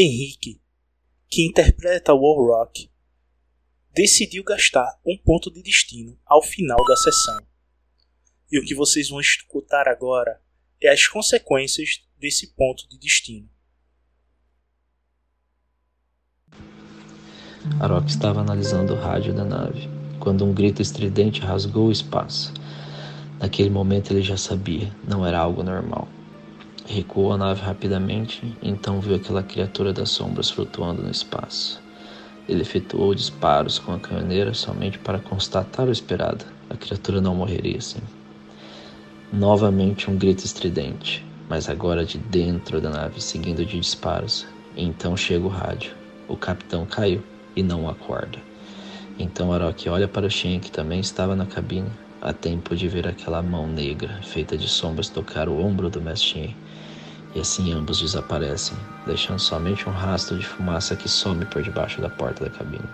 Henrique, que interpreta o Rock, decidiu gastar um ponto de destino ao final da sessão e o que vocês vão escutar agora é as consequências desse ponto de destino. Arok estava analisando o rádio da nave quando um grito estridente rasgou o espaço. Naquele momento ele já sabia, não era algo normal. Recuou a nave rapidamente então viu aquela criatura das sombras flutuando no espaço. Ele efetuou disparos com a canhoneira somente para constatar o esperado. A criatura não morreria assim. Novamente um grito estridente, mas agora de dentro da nave, seguindo de disparos. então chega o rádio. O capitão caiu e não acorda. Então Arok olha para o Shen, que também estava na cabine, a tempo de ver aquela mão negra, feita de sombras, tocar o ombro do mestre Shen. E assim ambos desaparecem, deixando somente um rastro de fumaça que some por debaixo da porta da cabine.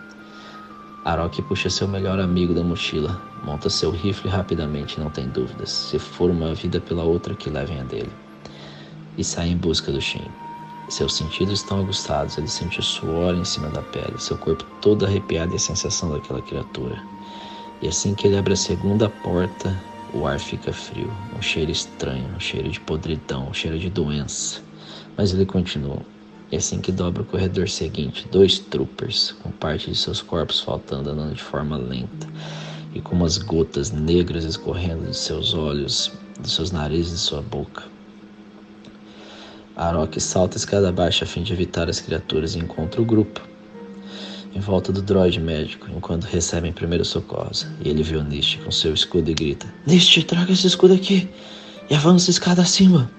Arok puxa seu melhor amigo da mochila, monta seu rifle rapidamente, não tem dúvidas. Se for uma vida pela outra, que levem a dele. E sai em busca do Shin. Seus sentidos estão aguçados, ele sente o suor em cima da pele, seu corpo todo arrepiado e a sensação daquela criatura. E assim que ele abre a segunda porta, o ar fica frio, um cheiro estranho, um cheiro de podridão, um cheiro de doença. Mas ele continua. E assim que dobra o corredor seguinte, dois troopers, com parte de seus corpos faltando, andando de forma lenta, e com umas gotas negras escorrendo de seus olhos, de seus narizes e sua boca. Arok salta a escada abaixo a fim de evitar as criaturas e encontra o grupo em volta do droide médico enquanto recebem primeiros socorros. E ele vê o com seu escudo e grita: Nist, traga esse escudo aqui e avança escada acima.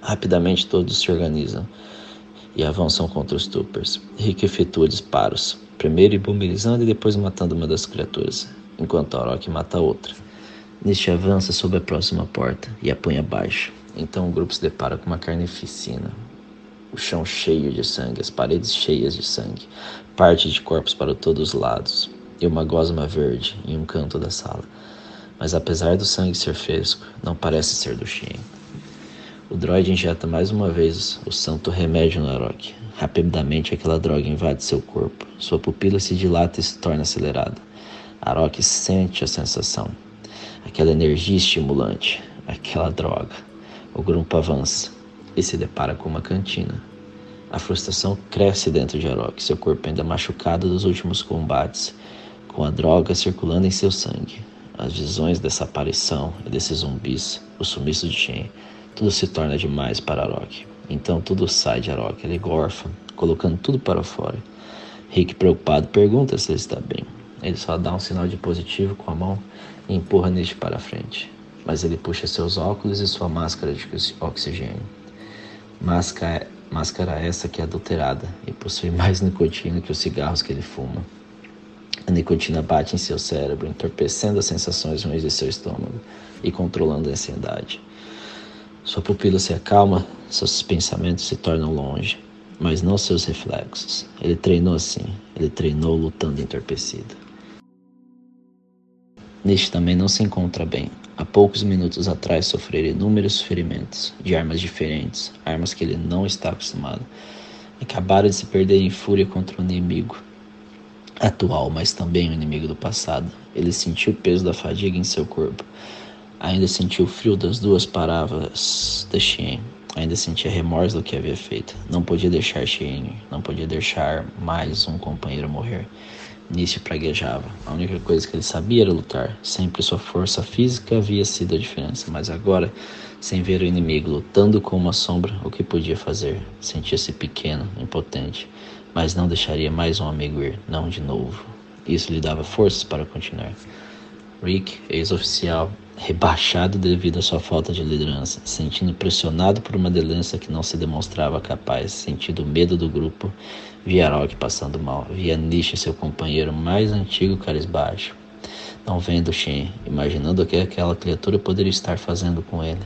Rapidamente todos se organizam e avançam contra os Troopers. Rick efetua disparos, primeiro imobilizando e depois matando uma das criaturas, enquanto Orok mata outra. Neste avança sobre a próxima porta e a põe abaixo. Então o grupo se depara com uma carnificina. O chão cheio de sangue, as paredes cheias de sangue, parte de corpos para todos os lados. e uma gosma verde em um canto da sala. Mas apesar do sangue ser fresco, não parece ser do Shien. O droid injeta mais uma vez o santo remédio no Arok. Rapidamente aquela droga invade seu corpo. Sua pupila se dilata e se torna acelerada. Arok sente a sensação, aquela energia estimulante, aquela droga. O grupo avança e se depara com uma cantina. A frustração cresce dentro de Arok, seu corpo ainda machucado dos últimos combates, com a droga circulando em seu sangue. As visões dessa aparição e desses zumbis, o sumiço de Shen, tudo se torna demais para Arok. Então tudo sai de Arok, ele gorfa, colocando tudo para fora. Rick, preocupado, pergunta se ele está bem. Ele só dá um sinal de positivo com a mão e empurra Nish para frente. Mas ele puxa seus óculos e sua máscara de oxigênio. Máscara Máscara essa que é adulterada e possui mais nicotina que os cigarros que ele fuma. A nicotina bate em seu cérebro, entorpecendo as sensações ruins de seu estômago e controlando a ansiedade. Sua pupila se acalma, seus pensamentos se tornam longe, mas não seus reflexos. Ele treinou assim, ele treinou lutando entorpecido. Nish também não se encontra bem. Há poucos minutos atrás sofrera inúmeros ferimentos, de armas diferentes, armas que ele não está acostumado. Acabara de se perder em fúria contra o inimigo atual, mas também o inimigo do passado. Ele sentiu o peso da fadiga em seu corpo. Ainda sentiu o frio das duas palavras de Xien. Ainda sentia remorso do que havia feito. Não podia deixar Xien, não podia deixar mais um companheiro morrer. Nisso praguejava. A única coisa que ele sabia era lutar. Sempre sua força física havia sido a diferença, mas agora, sem ver o inimigo lutando com uma sombra, o que podia fazer? Sentia-se pequeno, impotente, mas não deixaria mais um amigo ir, não de novo. Isso lhe dava forças para continuar. Rick, ex-oficial, rebaixado devido à sua falta de liderança, sentindo pressionado por uma liderança que não se demonstrava capaz, sentindo medo do grupo, via Rock passando mal, via Nish, seu companheiro mais antigo carisbaixo, não vendo Shen, imaginando o que aquela criatura poderia estar fazendo com ele,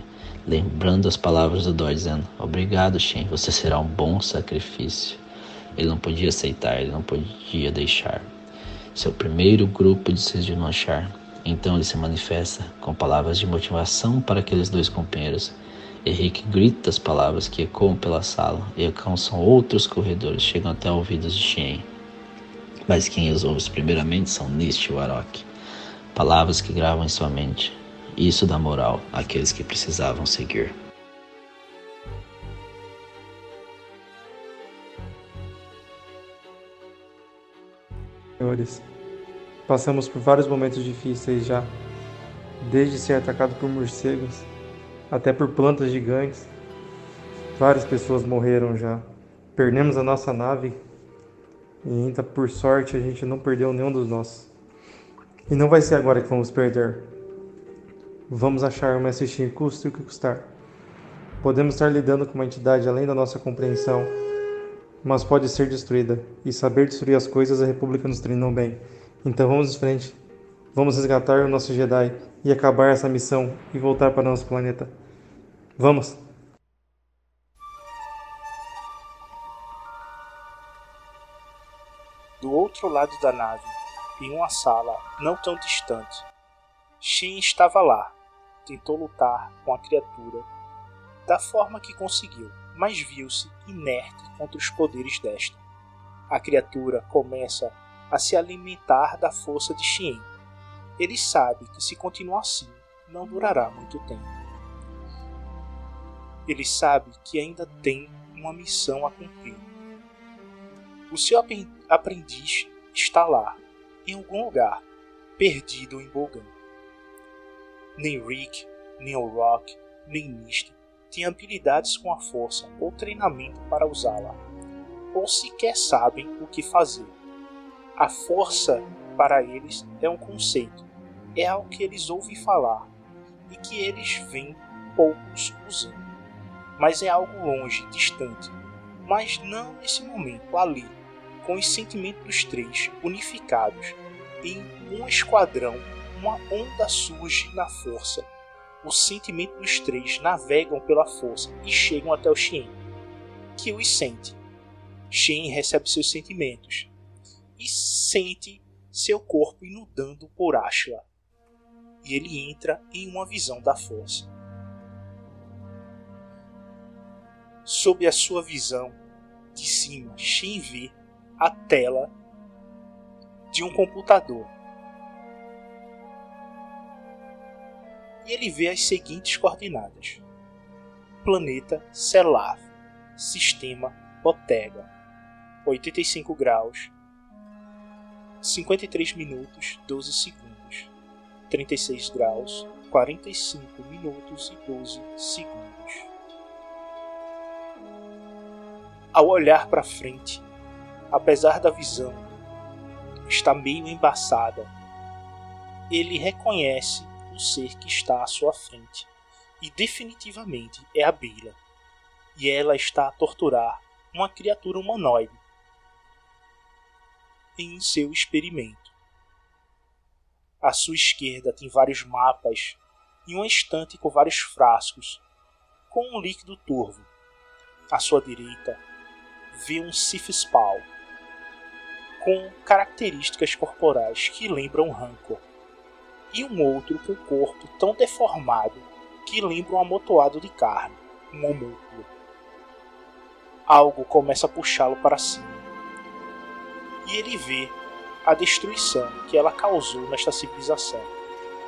lembrando as palavras do Dor dizendo, obrigado Shen, você será um bom sacrifício. Ele não podia aceitar, ele não podia deixar. Seu primeiro grupo de se desmanchar, então ele se manifesta com palavras de motivação para aqueles dois companheiros. Henrique grita as palavras que ecoam pela sala e alcançam outros corredores, chegam até ouvidos de Shen. Mas quem os ouve primeiramente são Nist e Warok. Palavras que gravam em sua mente. Isso dá moral àqueles que precisavam seguir. Senhores, Passamos por vários momentos difíceis já, desde ser atacado por morcegos até por plantas gigantes. Várias pessoas morreram já. Perdemos a nossa nave e ainda por sorte a gente não perdeu nenhum dos nossos. E não vai ser agora que vamos perder. Vamos achar Mestre Shin custe o que custar. Podemos estar lidando com uma entidade além da nossa compreensão, mas pode ser destruída. E saber destruir as coisas a República nos treinou bem. Então vamos em frente. Vamos resgatar o nosso Jedi e acabar essa missão e voltar para nosso planeta. Vamos! Do outro lado da nave, em uma sala não tão distante, Shin estava lá. Tentou lutar com a criatura da forma que conseguiu, mas viu-se inerte contra os poderes desta. A criatura começa a se alimentar da força de Xien. Ele sabe que se continuar assim, não durará muito tempo. Ele sabe que ainda tem uma missão a cumprir. O seu aprendiz está lá, em algum lugar, perdido em Bogan. Nem Rick, nem o Rock, nem Misty têm habilidades com a força ou treinamento para usá-la, ou sequer sabem o que fazer. A força para eles é um conceito, é algo que eles ouvem falar e que eles veem poucos usando. Mas é algo longe, distante, mas não nesse momento, ali, com os sentimentos dos três unificados em um esquadrão, uma onda surge na força. Os sentimentos dos três navegam pela força e chegam até o Shen, que os sente. Shen recebe seus sentimentos, e sente seu corpo inundando por Ashla. E ele entra em uma visão da força. Sob a sua visão de cima, Shin vê a tela de um computador. E ele vê as seguintes coordenadas: planeta Selav, sistema Botega, 85 graus, 53 minutos 12 segundos, 36 graus, 45 minutos e 12 segundos. Ao olhar para frente, apesar da visão estar meio embaçada, ele reconhece o ser que está à sua frente e definitivamente é a Bila. E ela está a torturar uma criatura humanoide em seu experimento. À sua esquerda tem vários mapas e uma estante com vários frascos com um líquido turvo. À sua direita vê um Sifspal com características corporais que lembram Rancor, e um outro com corpo tão deformado que lembra um amontoado de carne, um homúnculo. Algo começa a puxá-lo para cima, e ele vê a destruição que ela causou nesta civilização.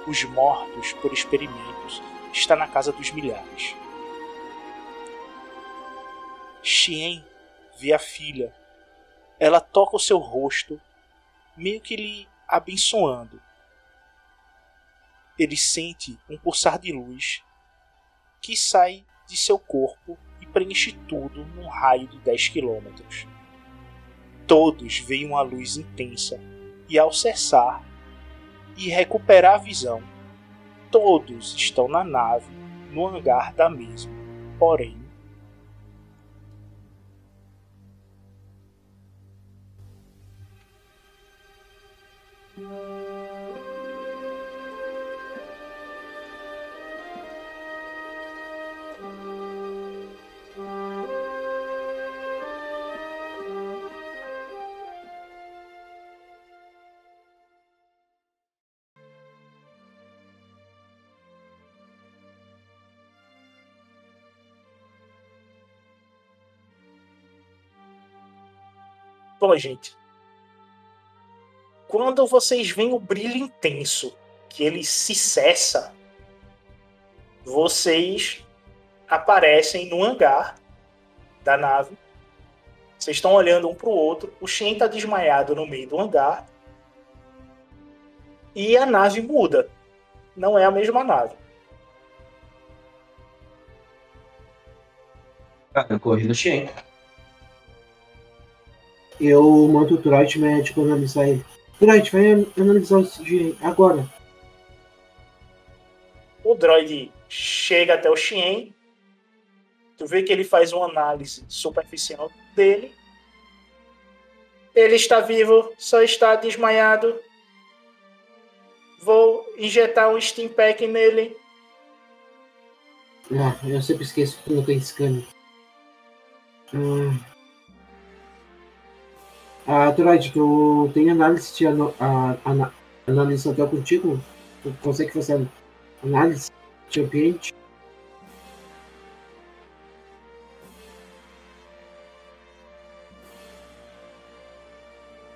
Os mortos por experimentos está na casa dos milhares. Xien vê a filha. Ela toca o seu rosto, meio que lhe abençoando. Ele sente um pulsar de luz que sai de seu corpo e preenche tudo num raio de 10 quilômetros. Todos veem uma luz intensa e, ao cessar e recuperar a visão, todos estão na nave, no hangar da mesma, porém Bom, gente, quando vocês veem o brilho intenso, que ele se cessa, vocês aparecem no hangar da nave. Vocês estão olhando um para o outro. O Shen está desmaiado no meio do hangar. E a nave muda. Não é a mesma nave. Ah, eu corri do Shen. Eu mando o Droid médico analisar ele. Droid, vai analisar o de agora. O droid chega até o Xien. Tu vê que ele faz uma análise superficial dele. Ele está vivo, só está desmaiado. Vou injetar um Steam Pack nele. Ah, eu sempre esqueço que não tem scanner. Hum. Ah, Droid, tu tem análise de ano, a, a, análise hotel contigo? Tu consegue fazer análise de ambiente?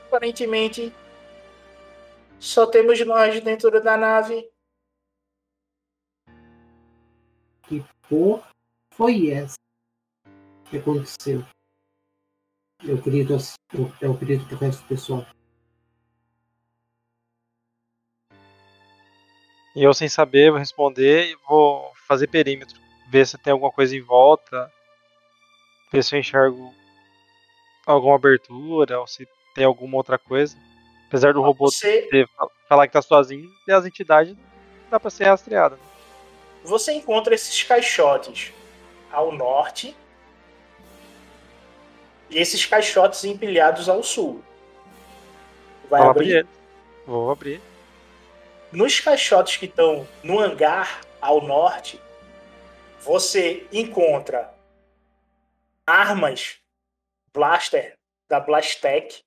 Aparentemente, só temos nós dentro da nave. Que porra foi essa que aconteceu? Eu acredito, eu, eu acredito pro resto do pessoal. E eu, sem saber, vou responder e vou fazer perímetro. Ver se tem alguma coisa em volta. Ver se eu enxergo alguma abertura ou se tem alguma outra coisa. Apesar do robô Você, ter- falar que tá sozinho, e as entidades dá pra ser rastreada. você encontra esses caixotes ao norte e esses caixotes empilhados ao sul. Vai Vou abrir? abrir. Vou abrir. Nos caixotes que estão no hangar ao norte, você encontra armas blaster da Blastec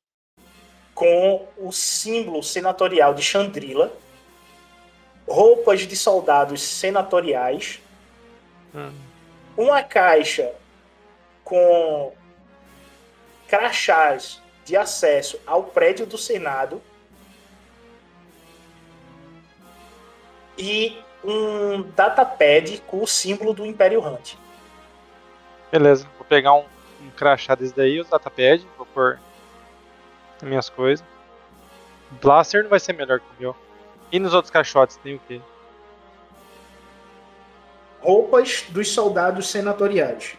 com o símbolo senatorial de Chandrila, roupas de soldados senatoriais, Hum. uma caixa com crachás de acesso ao prédio do Senado e um datapad com o símbolo do Império Hunt. Beleza, vou pegar um, um crachá desse daí, o datapad, vou pôr as minhas coisas. Blaster não vai ser melhor que o meu. E nos outros caixotes tem o quê? Roupas dos soldados senatoriais.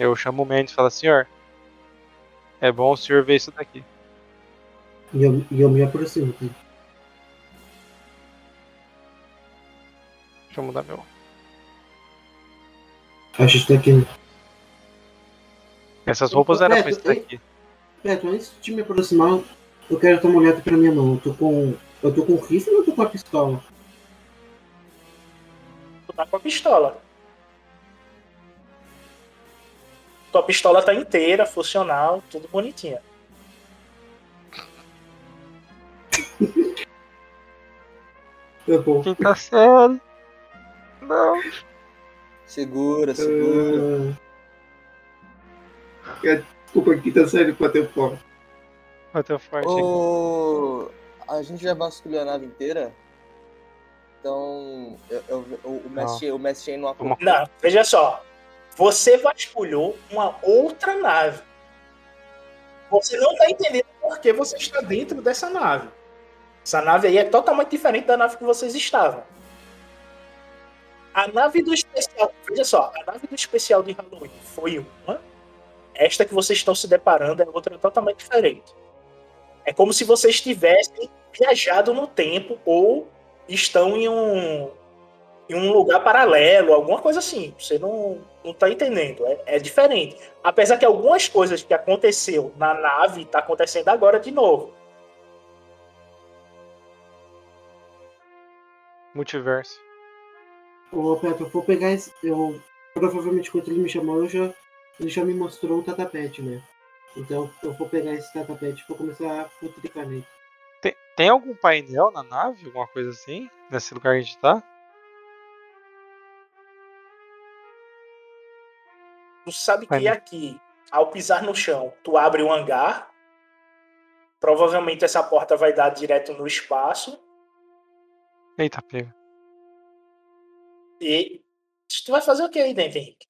Eu chamo o Mendes e falo, senhor, é bom o senhor ver isso daqui. E eu, e eu me aproximo. Tá? Deixa eu mudar meu. Acho isso daqui. Essas roupas eram É, pra isso é- daqui. Beto, antes de me aproximar, eu quero dar uma olhada pra minha mão. Eu tô com. Eu tô com o rifle ou eu tô com a pistola? Tu tá com a pistola. Tua pistola tá inteira, funcional, tudo bonitinha. Tá bom. Quinta série. Não. Segura, segura. Ah. É, Desculpa, quinta série pra ter fome. Bateu forte. Ô, a gente já vasculhou a nave inteira? Então, eu, eu- o, o Mestre o Mestre não acompanha. Não, veja só. Você vasculhou uma outra nave. Você não tá entendendo por que você está dentro dessa nave. Essa nave aí é totalmente diferente da nave que vocês estavam. A nave do especial, veja só, a nave do especial de Halloween foi uma. Esta que vocês estão se deparando é outra totalmente diferente. É como se vocês tivessem viajado no tempo ou estão em um, em um lugar paralelo, alguma coisa assim. Você não, não tá entendendo. É, é diferente. Apesar que algumas coisas que aconteceu na nave tá acontecendo agora de novo. Multiverso. Ô, Beto, eu vou pegar esse. Eu, provavelmente, quando ele me chamou, eu já, ele já me mostrou o tatapete, né? Então, eu vou pegar esse tatapete e vou começar a futricar nele. Tem, tem algum painel na nave? Alguma coisa assim? Nesse lugar que a gente tá? Tu sabe que né? aqui, ao pisar no chão, tu abre um hangar. Provavelmente essa porta vai dar direto no espaço. Eita, pega. E tu vai fazer o que aí dentro, Henrique?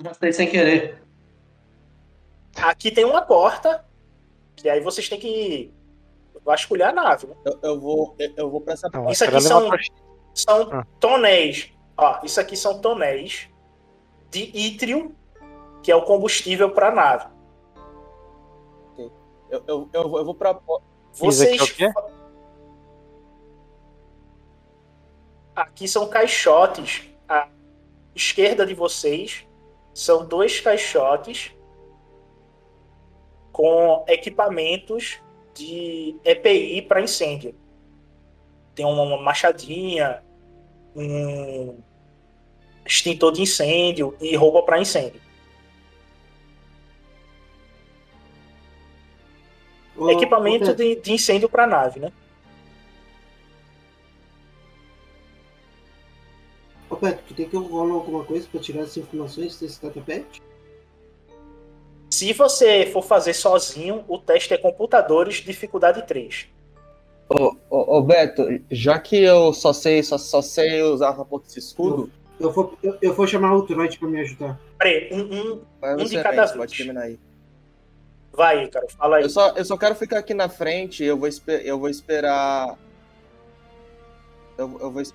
Gastei sem querer. Aqui tem uma porta. E aí vocês têm que vasculhar a nave. Né? Eu, eu vou, eu, eu vou pra essa parte. Isso aqui são-. São Ah. tonéis. Ó, isso aqui são tonéis de ítrio, que é o combustível para a nave. Eu, eu, eu, vou- eu vou porta. Isso aqui é Vocês. o quê? Aqui são caixotes. À esquerda de vocês são dois caixotes com equipamentos de EPI para incêndio. Tem uma machadinha, um extintor de incêndio e roupa para incêndio. Ô, Equipamento Beto, de, de incêndio para nave, né? Ô, Beto, tu tem que rolar alguma coisa pra tirar as informações desse tatapete? Se você for fazer sozinho, o teste é computadores, dificuldade 3. Ô, ô, ô, Beto, já que eu só sei, só, só sei usar a porta desse escudo, Eu vou, eu, eu vou chamar o Troid pra me ajudar. Peraí, um, um, Um de cada vez. pode terminar aí. vai, cara, fala aí. Eu só, eu só quero ficar aqui na frente, eu vou, esper, eu vou esperar. Eu, eu vou es-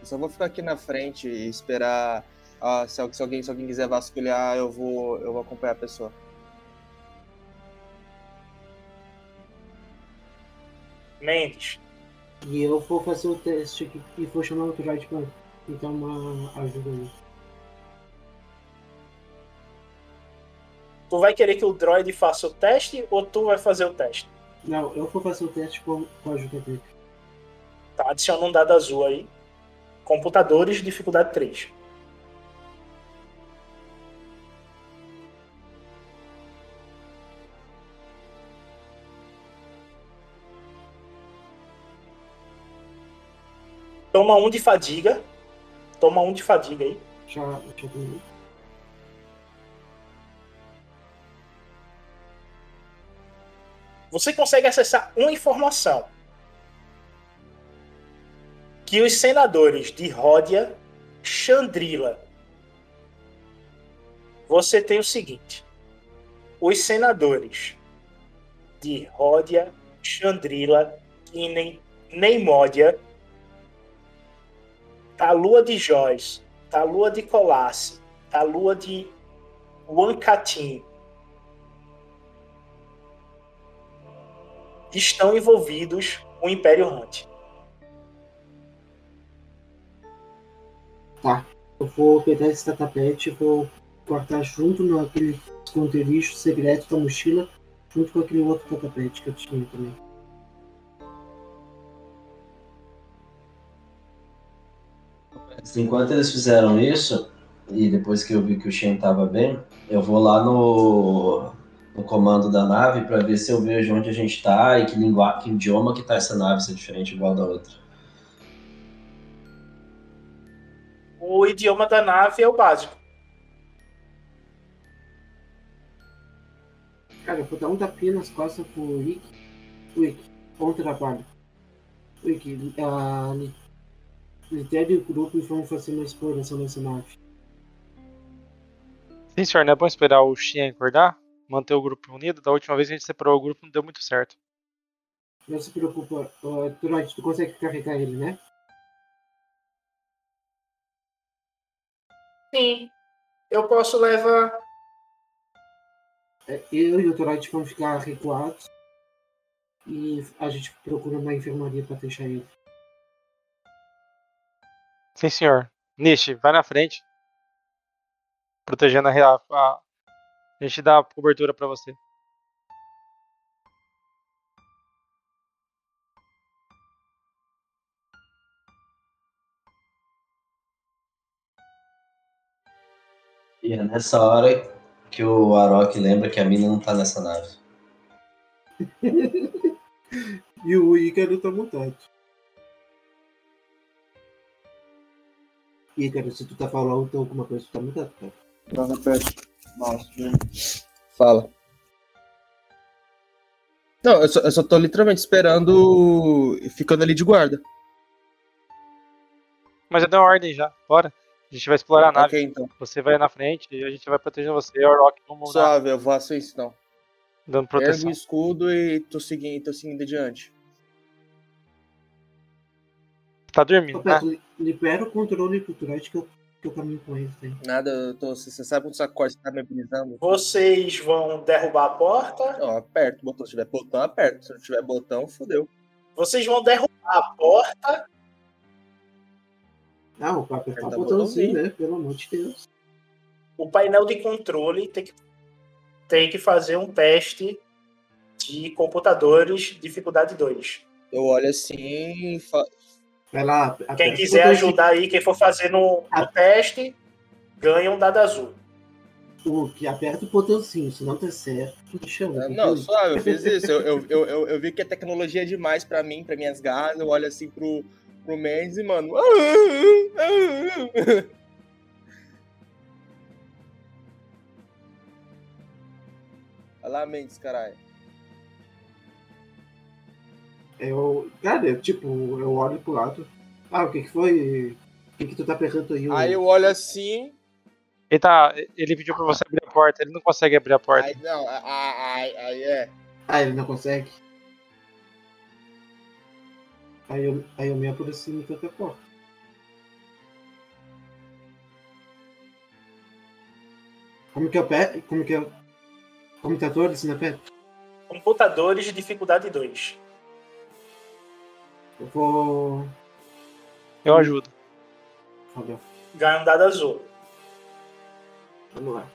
Eu só vou ficar aqui na frente e esperar. ah, se, se alguém, se alguém quiser vasculhar, eu vou, eu vou acompanhar a pessoa. Mendes, E eu vou fazer o teste aqui e vou chamar o Troid pra tentar uma ajuda aí. tu vai querer que o droid faça o teste ou tu vai fazer o teste? Não, eu vou fazer o teste com, com a ajuda dele. Tá, adiciona um dado azul aí. Computadores, dificuldade 3. Toma um de fadiga. Toma um de fadiga aí. Já, ver. Você consegue acessar uma informação. Que os senadores de Ródia, Chandrila. Você tem o seguinte. Os senadores de Ródia, Chandrila, Kinen, Neimódia, Talua de Joyce, Talua de Colasse, Talua de Wankatin, estão envolvidos o Império Hunt. Tá. Eu vou pegar esse tapete e vou cortar junto naquele esconderijo secreto da mochila, junto com aquele outro tapete que eu tinha também. Enquanto eles fizeram isso, e depois que eu vi que o Shen tava bem, eu vou lá no, no comando da nave para ver se eu vejo onde a gente tá e que, língua, que idioma que tá essa nave, se é diferente igual da outra. O idioma da nave é o básico. Cara, eu vou dar um tapinha nas costas pro Rick. Rick, bom trabalho. Rick, a lidere o grupo e vamos fazer uma exploração nessa nave. Sim, senhor, não é bom esperar o Xian acordar? Manter o grupo unido? Da última vez que a gente separou o grupo não deu muito certo. Não se preocupa, uh, Droid, tu consegue carregar ele, né? Sim. Eu posso levar. É, Eu e o Droid vamos ficar recuados. E a gente procura uma enfermaria pra deixar ele. Sim, senhor. Nish, vai na frente. Protegendo a, a... A gente dá cobertura pra você. E é nessa hora que o Arok lembra que a mina não tá nessa nave. E o Ícaro tá mutado. Ícaro, se tu tá falando então alguma coisa, tu tá mutado, cara. Tá na peste. Nossa, Fala. Não, eu só, eu só tô literalmente esperando. ficando ali de guarda. Mas eu dei uma ordem já. Bora. A gente vai explorar a nave. Ok, então. Você vai na frente e a gente vai protegendo você. E o Rock vamos Suave, eu faço isso então. dando Ergo proteção. o escudo e tô seguindo, tô seguindo adiante. Tá dormindo, Ô, né? Beto, li- libera o controle do Droid que eu, que eu caminho com ele, tem. Nada, eu tô. Você sabe quando sacode você tá me habilitando? Vocês vão derrubar a porta. Ó, aperta o botão. Se tiver botão, aperta. Se não tiver botão, fodeu. Vocês vão derrubar a porta. Ah, o papo apertar Aperta o botãozinho. né? Pelo amor de Deus. O painel de controle tem que, tem que fazer um teste de computadores dificuldade 2. Eu olho assim e Quem quiser ajudar aí, quem for fazer no, no teste, ganha um dado azul. O que aperta o botãozinho, se não der certo, tu chama. Não, suave, eu fiz isso. Eu, eu, eu, eu, eu vi que a tecnologia é demais pra mim, pra minhas garras. Eu olho assim pro, pro Mendes e, mano. Olha lá, Mendes, caralho. Eu, cara, eu, tipo, eu olho pro lado. Ah, o que que foi? O que que tu tá apertando aí? Aí eu olho assim. Ele, tá, ele pediu pra você abrir a porta. Ele não consegue abrir a porta. Aí não, aí, aí é. Ah, ele não consegue? Aí eu, aí eu me aproximo da outra porta. Como que eu pego? Como que eu... Computadores na pé? Computadores de dificuldade 2. Eu vou... Eu ajudo. Valeu. Ganha um dado azul. Vamos lá.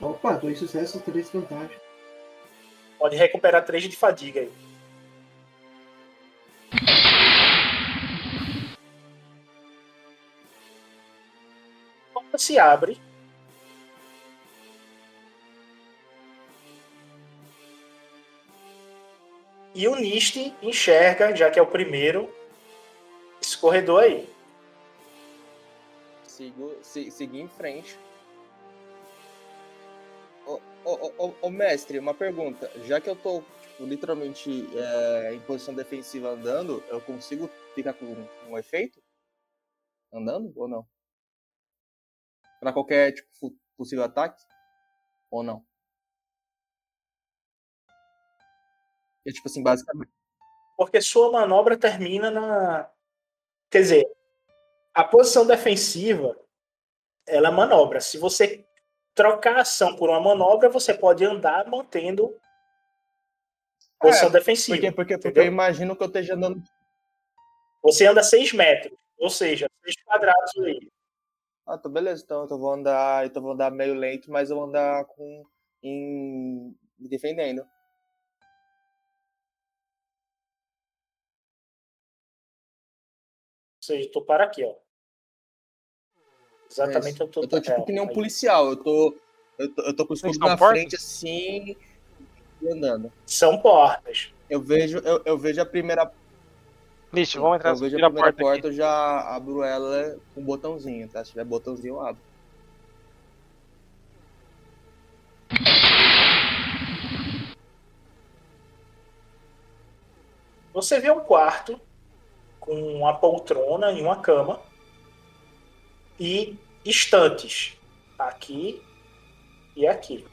Opa, dois sucessos, três vantagens. Pode recuperar 3 de fadiga aí. A porta se abre. E o Nist enxerga, já que é o primeiro, esse corredor aí. Sigo, se, em frente. Ô, ô, ô, mestre, uma pergunta. Já que eu tô tipo, literalmente é, em posição defensiva andando, eu consigo ficar com um efeito? Andando ou não? Pra qualquer tipo, possível ataque? Ou não? É tipo assim, basicamente. Porque sua manobra termina na. Quer dizer, a posição defensiva ela é manobra. Se você trocar a ação por uma manobra, você pode andar mantendo posição defensiva. Porque, porque, porque eu imagino que eu esteja andando. Você anda 6 metros, ou seja, 6 quadrados aí. Ah, tá beleza, então eu vou andar. Eu vou andar meio lento, mas eu vou andar com. em. me defendendo. Ou seja, tu para aqui, ó. Exatamente É, onde tu Eu tô tipo É, que nem um aí. policial. Eu tô. Eu tô, eu tô com o escudo na portas? frente assim. E andando. São portas. Eu vejo, eu, eu vejo a primeira. Nish, vamos entrar eu vejo a primeira porta, porta, eu já abro ela com um botãozinho, tá? Se tiver botãozinho, eu abro. Você vê um quarto com uma poltrona e uma cama e estantes aqui e aqui.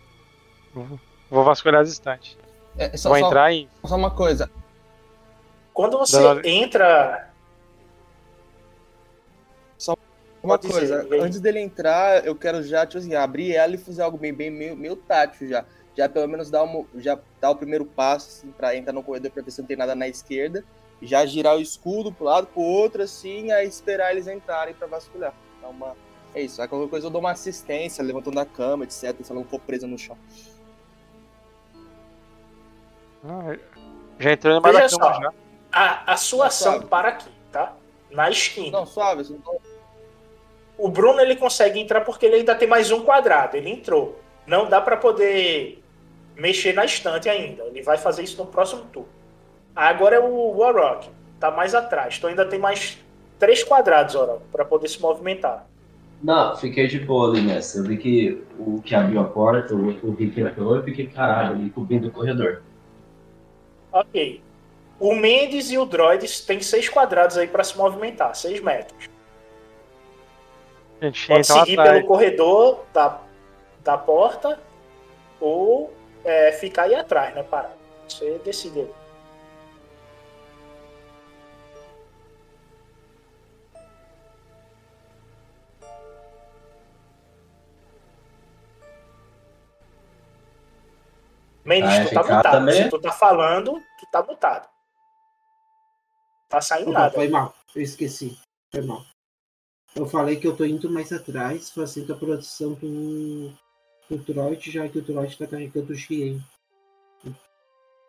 Vou vasculhar as estantes. É, só, Vou só- entrar e. só uma coisa. Quando você Dona- entra, Uma Pode dizer, coisa, aí. antes dele entrar, eu quero já, tipo assim, abrir ela e fazer algo bem, bem meio, meio tático já. Já pelo menos dar, uma, já dar o primeiro passo assim, pra entrar no corredor pra ver se não tem nada na esquerda. Já girar o escudo pro lado, pro outro, assim, aí esperar eles entrarem pra vasculhar. Dá uma... É isso, aí qualquer coisa eu dou uma assistência, levantando a cama, etc, se ela não for presa no chão. Ah, já entrou mais Veja cama só. já. a, a sua Tá ação suave. para aqui, tá? Na esquina. Não, suave, não... O Bruno ele consegue entrar porque ele ainda tem mais um quadrado. Ele entrou. Não dá para poder mexer na estante ainda. Ele vai fazer isso no próximo turno. Agora é o Warrock. Tá mais atrás. Então ainda tem mais três quadrados, Warrock, para poder se movimentar. Não, fiquei de boa ali nessa. Eu vi que o que abriu a porta, o outro Rick entrou, eu fiquei, caralho, ali cobrindo o corredor. Ok. O Mendes e o Droids têm seis quadrados aí para se movimentar. Seis metros. A gente Pode lá seguir atrás. pelo corredor da, da porta ou é, ficar aí atrás, né? Parado. Você decide aí. Mendes, Ah, é tu tá mutado. também? Se tu tá falando, tu tá mutado. Tá saindo Opa, nada. foi mal. Eu esqueci. Foi mal. Eu falei que eu tô indo mais atrás, fazendo a produção do, do Troit, já que o Troit tá carregando o Xien.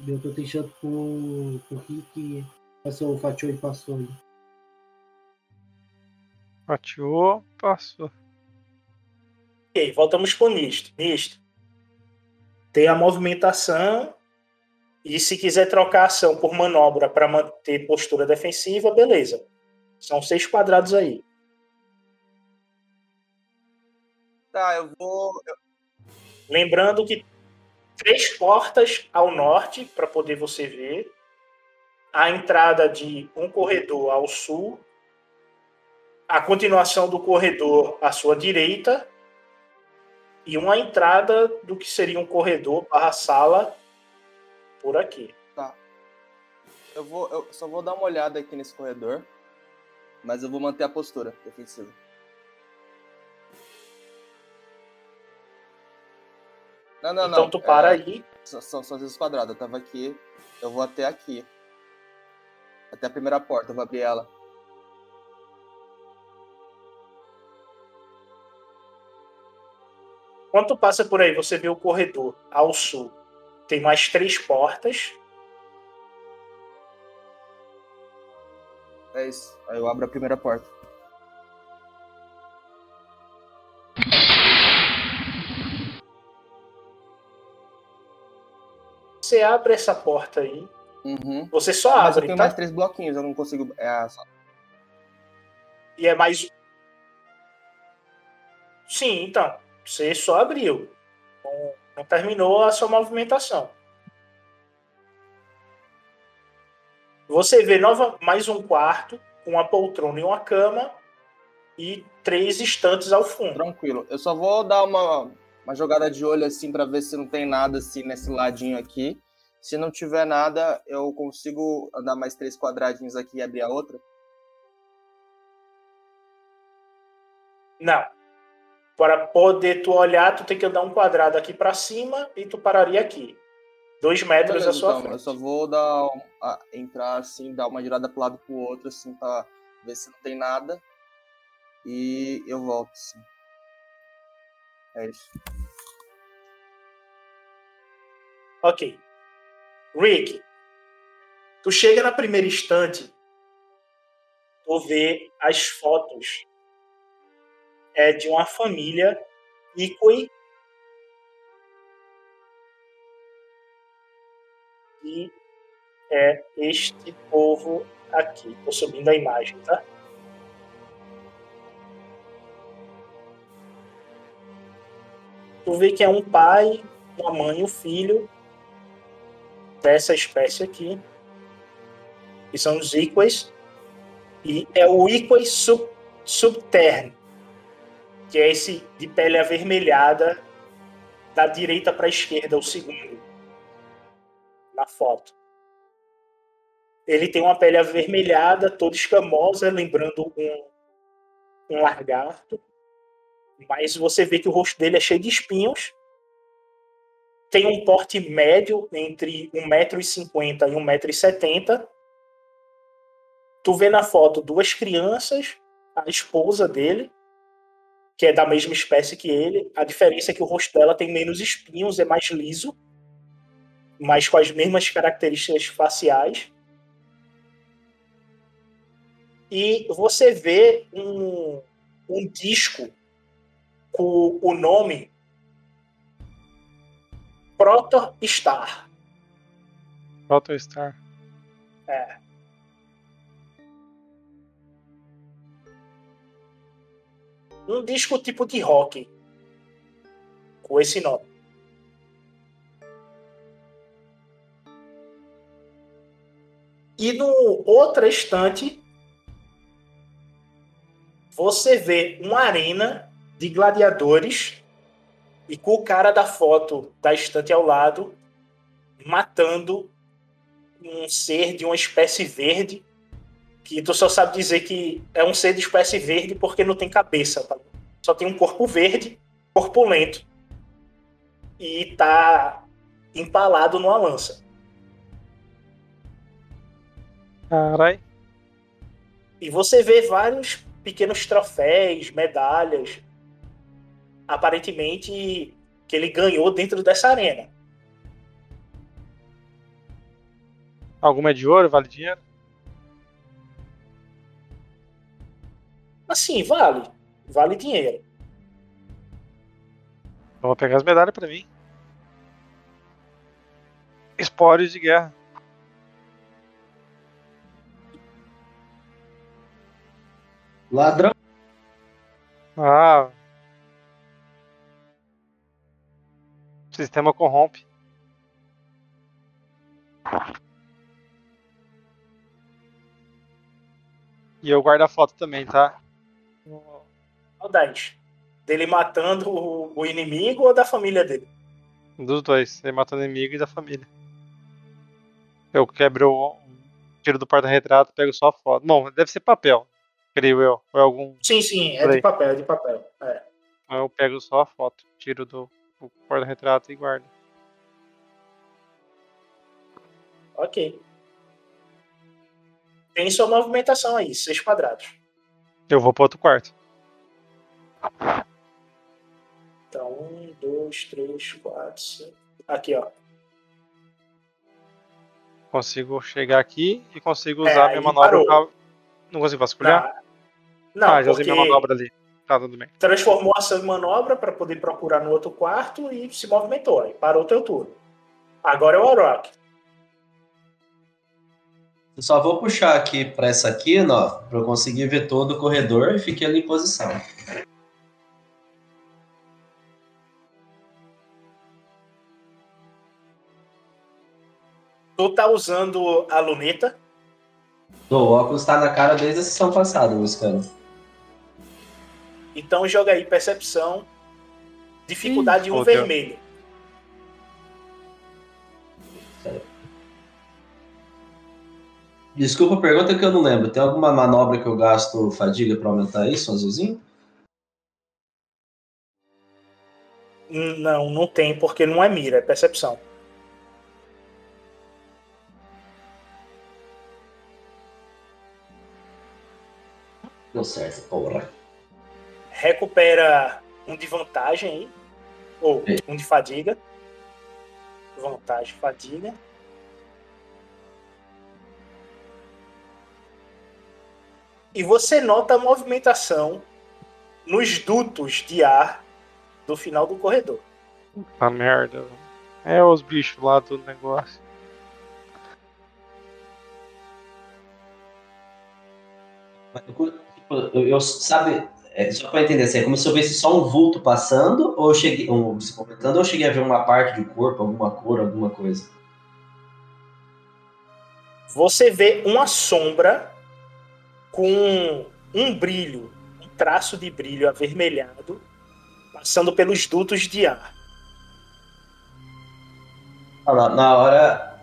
Eu tô deixando com, com o Rick passou o Fatiou e passou ali. Fatiou, passou. Ok, voltamos pro Nist. Nist. Tem a movimentação. E se quiser trocar a ação por manobra para manter postura defensiva, beleza. São seis quadrados aí. Tá, eu vou. Lembrando que três portas ao norte para poder você ver. A entrada de um corredor ao sul. A continuação do corredor à sua direita. E uma entrada do que seria um corredor barra sala por aqui. Tá. Eu vou. Eu só vou dar uma olhada aqui nesse corredor. Mas eu vou manter a postura defensiva. Não, não, não. então tu para é, aí. São, são, são vezes quadradas. Eu tava aqui. Eu vou até aqui. Até a primeira porta, eu vou abrir ela. Quando tu passa por aí, você vê o corredor ao sul. Tem mais três portas. É isso. Aí eu abro a primeira porta. Você abre essa porta aí. Uhum. Você só Mas eu abre, tenho tá? mais três bloquinhos, eu não consigo. É, só- E é mais. Sim, então. Você só abriu. Não, não terminou a sua movimentação. Você vê nova, mais um quarto com uma poltrona e uma cama e três estantes ao fundo. tranquilo. Eu só vou dar uma, uma jogada de olho assim pra ver se não tem nada assim nesse ladinho aqui. Se não tiver nada, eu consigo andar mais três quadradinhos aqui e abrir a outra. Não. Para poder tu olhar, tu tem que andar um quadrado aqui para cima e tu pararia aqui. Dois metros Beleza, à sua então, frente. eu só vou dar um- a- entrar assim, dar uma girada pro lado pro outro, assim, pra ver se não tem nada. E eu volto, assim. É isso. Ok. Rick, tu chega na primeira estante, tu vê as fotos é, de uma família Ikoi e é este povo aqui. Tô subindo a imagem, tá? Tu vê que é um pai, uma mãe e um filho dessa espécie aqui, que são os Iquas, e é o Iquas sub, subterno, que é esse de pele avermelhada da direita para a esquerda, o segundo, na foto. Ele tem uma pele avermelhada, toda escamosa, lembrando um, um lagarto, mas você vê que o rosto dele é cheio de espinhos, tem um porte médio entre 1,50m e 1,70m. Tu vê na foto duas crianças, a esposa dele, que é da mesma espécie que ele. A diferença é que o rosto dela tem menos espinhos, é mais liso, mas com as mesmas características faciais. E você vê um, um disco com o nome Protostar. Protostar. É. Um disco tipo de rock. Com esse nome. E no outra estante, você vê uma arena de gladiadores e com o cara da foto da estante ao lado matando um ser de uma espécie verde que tu só sabe dizer que é um ser de espécie verde porque não tem cabeça, tá? só tem um corpo verde, corpulento e tá empalado numa lança. Carai. E você vê vários pequenos troféus, medalhas, aparentemente que ele ganhou dentro dessa arena. Alguma é de ouro, vale dinheiro? Assim, vale. Vale dinheiro. Eu vou pegar as medalhas pra mim. Espórios de guerra. Ladrão. Ah. O sistema corrompe. E eu guardo a foto também, tá? Das? Dele matando o, o inimigo ou da família dele? Dos dois. Ele mata o inimigo e da família. Eu quebro o tiro do porta-retrato, pego só a foto. Bom, deve ser papel, creio eu. Ou algum. Sim, sim, é Por de papel, é de papel. É. Então eu pego só a foto, tiro do, do porta-retrato e guardo. Ok. Tem sua movimentação aí, seis quadrados. Eu vou pro outro quarto. Então, um, dois, três, quatro, cinco. Aqui, ó. Consigo chegar aqui e consigo É, usar aí minha manobra pra... Não consigo vasculhar? Tá. Não, ah, já usei minha manobra ali. Tá, tudo bem. transformou a ação em manobra para poder procurar no outro quarto e se movimentou. Aí parou o teu turno. Agora é o Orochi. Eu só vou puxar aqui pra essa aqui, ó, pra eu conseguir ver todo o corredor e fiquei ali em posição. Tu tá usando a luneta. O óculos tá na cara desde a sessão passada, buscando. Então joga aí percepção. Dificuldade 1 um vermelho. Desculpa a pergunta que eu não lembro. Tem alguma manobra que eu gasto fadiga pra aumentar isso, azulzinho? Hum, Não, não tem, porque não é mira, é percepção. Deu certo, porra. Recupera um de vantagem aí. Ou Ei. um de fadiga. Vantagem, fadiga. E você nota a movimentação nos dutos de ar do final do corredor. Puta merda. É os bichos lá do negócio. Tipo, eu, sabe, é, só pra entender, assim, é como se eu visse só um vulto passando, ou eu cheguei, um, se ou eu cheguei a ver uma parte do corpo, alguma cor, alguma coisa. Você vê uma sombra com um brilho, um traço de brilho avermelhado, passando pelos dutos de ar. Ah, Na, na hora.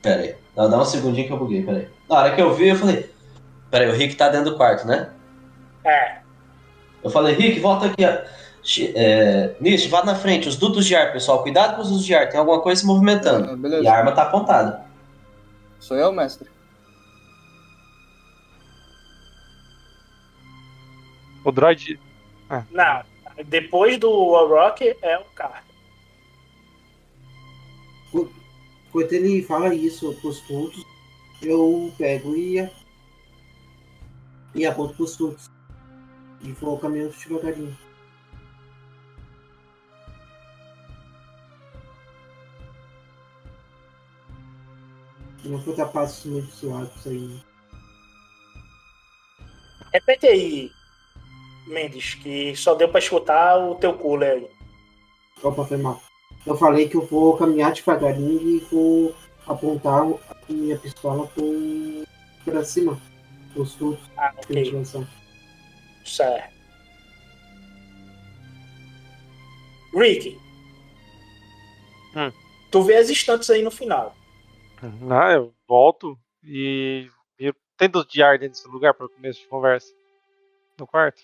Pera aí, dá, dá um segundinho que eu buguei, pera aí. Na hora que eu vi, eu falei. Pera aí, o Rick tá dentro do quarto, né? É, Eu falei, Rick, volta aqui. É, Nish, vá na frente, os dutos de ar, pessoal. Cuidado com os dutos de ar, tem alguma coisa se movimentando. Ah, beleza. E a arma tá apontada. Sou eu, mestre? O droid. não. Depois do Warrock é o Carter. Enquanto ele fala isso pros todos, eu pego e, e aponto pros todos. E vou caminhando devagarinho. Não vou dar passos muito suaves aí. Repete aí, Mendes, que só deu pra escutar o teu cooler aí. Opa, foi mal. Eu falei que eu vou caminhar devagarinho e vou apontar a minha pistola pro, pra cima. Os todos Ah, que eles ok. lançam. Certo. Rick. Hum. Tu vê as estantes aí no final. Ah, eu volto e. viro- Tem dutos de ar dentro desse lugar para começo de conversa? No quarto?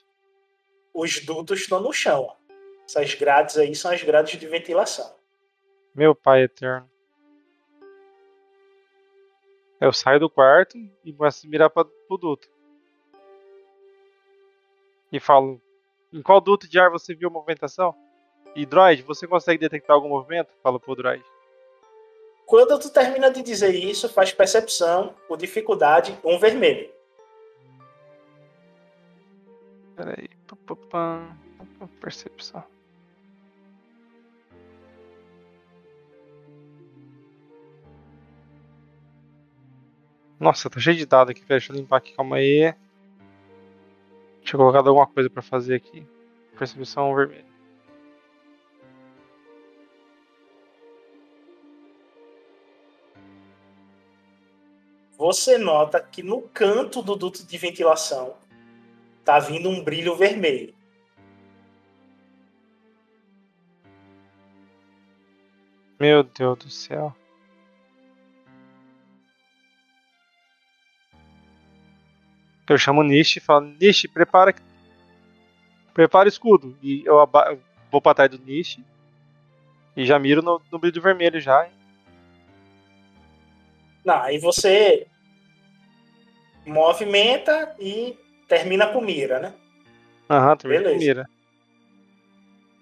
Os dutos estão no chão. Essas grades aí são as grades de ventilação. Meu pai eterno. Eu saio do quarto e começo a mirar para o duto. E falo: Em qual duto de ar você viu a movimentação? E droid, você consegue detectar algum movimento? Falo pro droid. Quando tu termina de dizer isso, faz percepção, por dificuldade, um vermelho. Peraí. pá, pá, pá, pá, Percepção. Nossa, tá cheio de dados aqui. Deixa eu limpar aqui. Calma aí. Deixa eu colocar alguma coisa pra fazer aqui. Percepção vermelha. Você nota que no canto do duto de ventilação tá vindo um brilho vermelho. Meu Deus do céu. Eu chamo o Nish e falo, Nish, prepara. Prepara o escudo. E eu aba- eu vou pra trás do Nish. E já miro no, no brilho vermelho já. hein? Não, aí você movimenta e termina com mira, né? Aham, também Beleza. mira.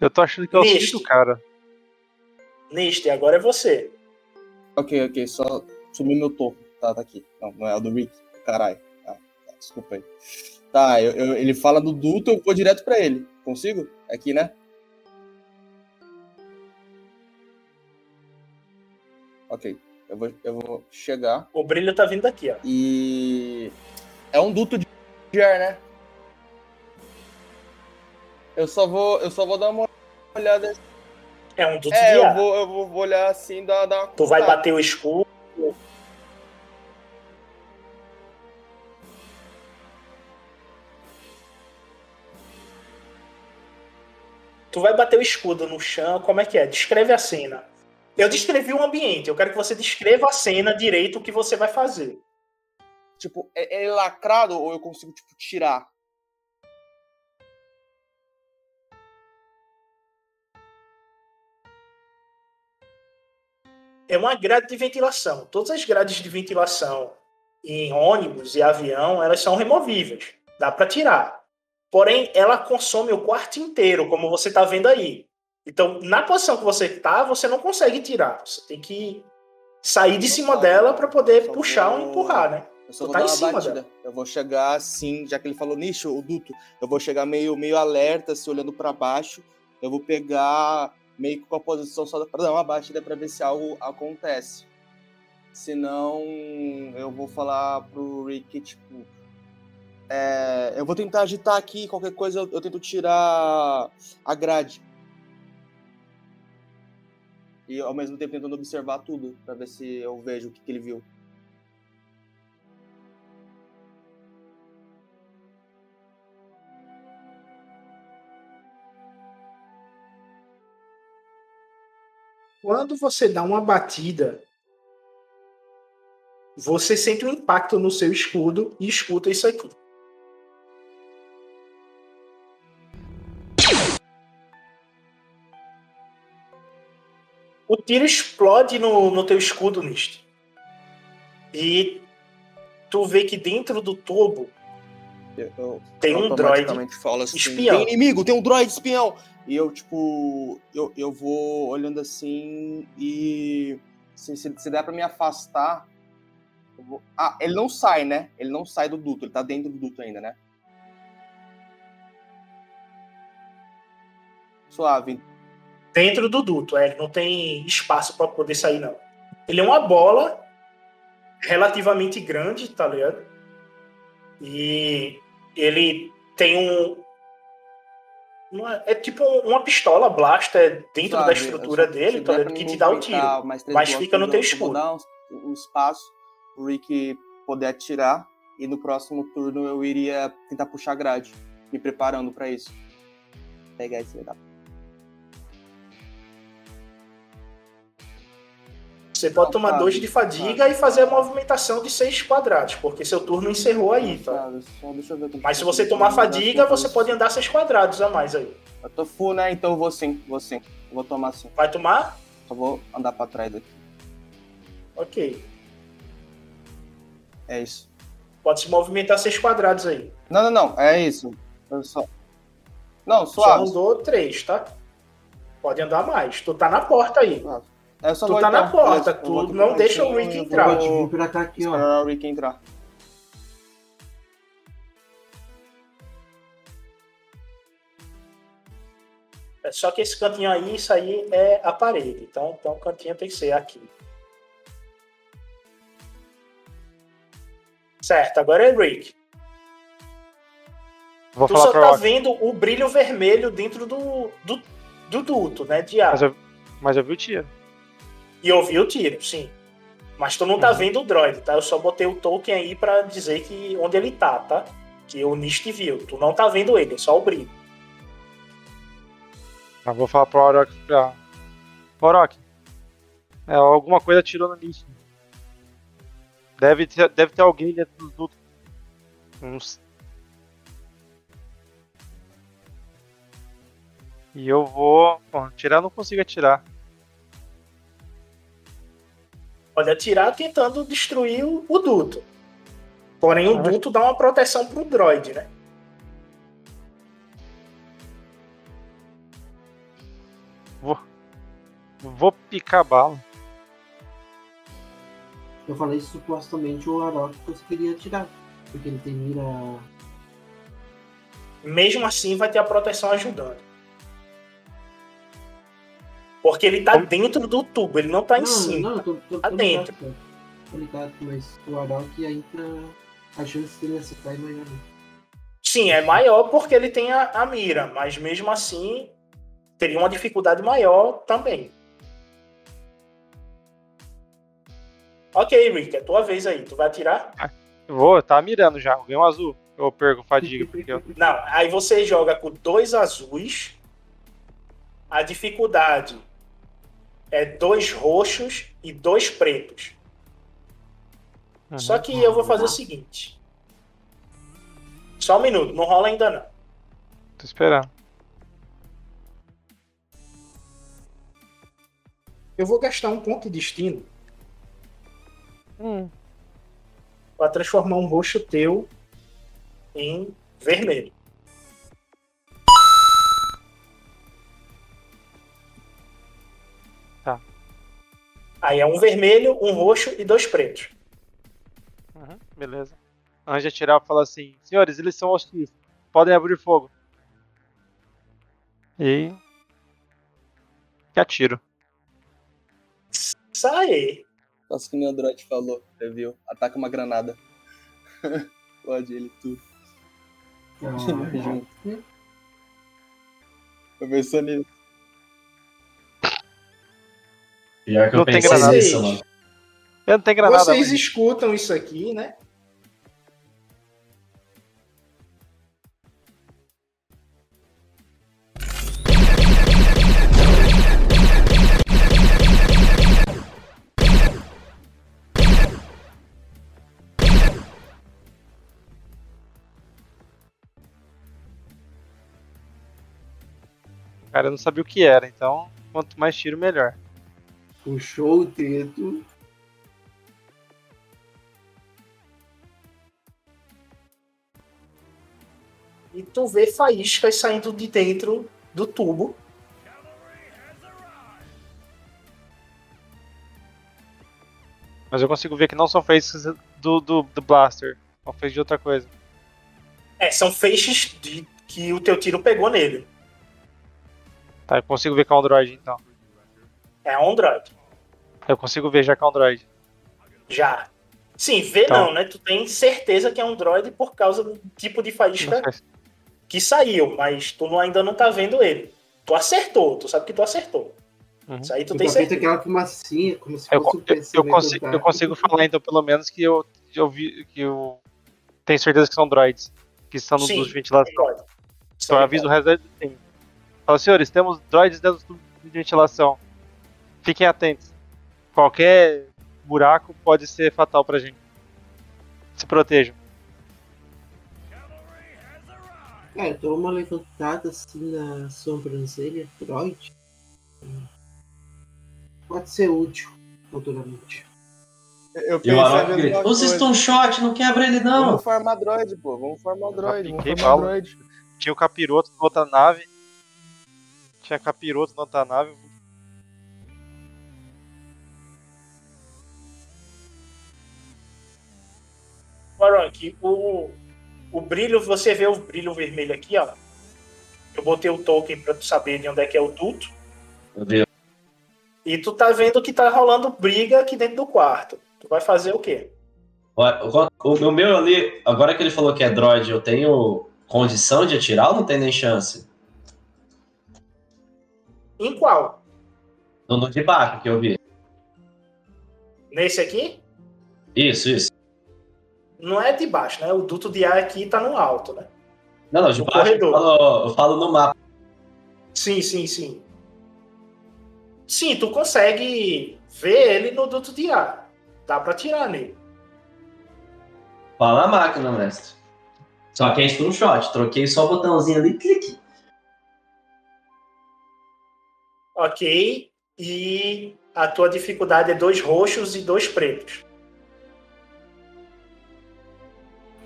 Eu tô achando que é o Nish. Cid do cara. Niste, agora é você. Ok, ok, só sumi meu topo. Tá, tá aqui. Não, não é o do Rick. Caralho. Desculpa aí. Tá, eu- eu- ele fala do duto, eu vou direto pra ele. Consigo? Aqui, né? Ok. Eu vou, eu vou chegar. O brilho tá vindo daqui, ó. E. É um duto de ar, né? Eu só vou, eu só vou dar uma olhada. É um duto É, de eu ar. vou, eu vou vou olhar assim, dar, dar uma Tu vai bater o escudo. Tu vai bater o escudo no chão, como é que é? Descreve a cena. Eu descrevi o ambiente, eu quero que você descreva a cena direito o que você vai fazer. Tipo, é, é lacrado ou eu consigo, tipo, tirar? É uma grade de ventilação. Todas as grades de ventilação em ônibus e avião, elas são removíveis. Dá para tirar. Porém, ela consome o quarto inteiro, como você está vendo aí. Então, na posição que você está, você não consegue tirar. Você tem que sair de cima dela não. para poder puxar ou vou- empurrar, né? Eu só Tu vou tá dar uma cima batida. dela. Eu vou chegar assim, já que ele falou nicho, o duto, eu vou chegar meio, meio alerta, assim, olhando pra baixo. Eu vou pegar meio que com a posição só pra dar uma batida pra ver se algo acontece. Senão, eu vou falar pro Rick, tipo. É, eu vou tentar agitar aqui, qualquer coisa eu, eu tento tirar a grade. E ao mesmo tempo tentando observar tudo, pra ver se eu vejo o que, que ele viu. Quando você dá uma batida, você sente um impacto no seu escudo e escuta isso aqui. O tiro explode no, no teu escudo, Nist. E tu vê que dentro do tubo Eu- tem um droid assim, espião. Tem inimigo, tem um droid espião. E eu, tipo, eu, eu vou olhando assim e se, se, se der pra me afastar. vou- Ah, ele não sai, né? Ele não sai do duto, ele tá dentro do duto ainda, né? Suave. Dentro do duto. É, ele não tem espaço para poder sair, não. Ele é uma bola relativamente grande, tá ligado? E ele tem um. uma- é tipo uma pistola blaster dentro Suave, da estrutura dele, tá ligado? Que te dá o tiro. mais três mas blocos, fica no eu- teu escudo. dar um, um espaço o Rick poder atirar e no próximo turno eu iria tentar puxar a grade, me preparando pra isso. Pegar esse da Você pode tomar dois de fadiga e fazer a movimentação de seis quadrados, porque seu turno encerrou aí, tá? Só Mas se você tomar fadiga, você pode andar seis quadrados a mais aí. Eu tô full, né? Então eu vou sim, vou sim. Vou tomar sim. Vai tomar? Só vou andar pra trás daqui. Ok. É isso. Pode se movimentar seis quadrados aí. Não, não, não. É isso. Eu só... Não, Só suave. andou três, tá? Pode andar mais. Tu tá na porta aí. Eu só Tu tá na porta, tu não deixa o cantinho Rick e entrar. vir pra cá aqui, ó. Esperar o Rick entrar. É Só que esse cantinho aí, isso aí é a parede. Então, então o cantinho tem que ser aqui. Certo, agora é Rick. Vou tu falar só pra tá Rock. vendo o brilho vermelho dentro do, do, do duto, né? De ar. Mas eu, mas eu vi o tiro. E ouvi o tiro, sim. Mas tu não tá Uhum. vendo o droid, tá? Eu só botei o token aí pra dizer que onde ele tá, tá? Que o Nist viu. Tu não tá vendo ele, é só o brilho. Mas vou falar pro Orochi pra. Orochi. É, alguma coisa atirou no lixo. Deve ter, deve ter alguém dentro do duto. Não s- E eu vou. Bom, atirar eu não consigo atirar. Pode atirar tentando destruir o, o duto. Porém, o Ah. duto dá uma proteção pro droid, né? Vou. Vou picar a bala. Eu falei supostamente o Arok conseguiria atirar. Porque ele tem mira. Mesmo assim, vai ter a proteção ajudando. Porque ele tá dentro do tubo, ele não tá em não, cima. não, tô, tô, Tá tô dentro. ligado. Tô ligado, mas o Arok ainda. A chance dele acertar é maior. né? Sim, é maior porque ele tem a, a mira, mas mesmo assim teria uma dificuldade maior também. Ok, Rick, é tua vez aí. Tu vai atirar? Eu vou, tá mirando já. Ganhei um azul. Eu perco fadiga, porque eu. Não, aí você joga com dois azuis. A dificuldade é dois roxos e dois pretos. Uhum. Só que eu vou fazer o seguinte. Só um minuto, não rola ainda não. Tô esperando. Eu vou gastar um ponto de destino Hum. para transformar um roxo teu em vermelho. Aí é um vermelho, um roxo e dois pretos. Uhum, beleza. Antes de atirar, eu falo assim: Senhores, eles são hostis. Podem abrir fogo. E. Que atiro. Sai. Nossa, que nem o Droid falou, você viu? Ataca uma granada. Pode ele tudo. Ah, Junto. Eu pensou nisso. Pior que eu Não tem pensei granada. nisso, mano. Eu não tenho granada. Vocês mas- escutam isso aqui, né? Cara, eu não sabia o que era, então quanto mais tiro, melhor. Puxou o dedo. E tu vê faíscas saindo de dentro do tubo. Mas eu consigo ver que não são faces do, do, do Blaster. São faces de outra coisa. É, são feixes de, que o teu tiro pegou nele. Tá, eu consigo ver que é um droid então. É um droid. Eu consigo ver já que é um droid. Já. Sim, vê Tá. não, né? Tu tem certeza que é um droid por causa do tipo de faísca que saiu, mas tu não- ainda não tá vendo ele. Tu acertou, tu sabe que tu acertou. Uhum. Isso aí tu Tu tem certeza. aquela fumacinha, como se Eu, fosse um eu, eu, consigo, eu consigo falar então, pelo menos, que eu, eu vi. que eu tenho certeza que são droids. Que são Sim, dos de ventilação. Então eu aviso o resto. Fala, senhores, temos droids dentro de ventilação. Fiquem atentos. Qualquer buraco pode ser fatal pra gente. Se protejam. Cara, eu dou uma levantada assim na sobrancelha, droid. Pode ser útil, futuramente. Eu pensei a coisa. Stone Shot, não quebra ele não. Vamos farmar droid, pô. Vamos farmar droid. Vamos bala. droid. Tinha o capiroto na outra nave. Tinha capiroto na outra nave. Baronk, o, o brilho, você vê o brilho vermelho aqui, ó. Eu botei o token pra tu saber de onde é que é o duto. Meu Deus. E tu tá vendo que tá rolando briga aqui dentro do quarto. Tu vai fazer o quê? O, meu ali, agora que ele falou que é droid, eu tenho condição de atirar ou não tem nem chance? Em qual? No, no de baixo que eu vi. Nesse aqui? Isso, isso. Não é de baixo, né? O duto de ar aqui tá no alto, né? Não, não, de No baixo eu corredor. falo, eu falo no mapa. Sim, sim, sim. Sim, tu consegue ver ele no duto de ar. Dá pra tirar nele. Fala na máquina, mestre. Só que é Stone Shot. Troquei só o botãozinho ali, clique. Ok. E a tua dificuldade é dois roxos e dois pretos.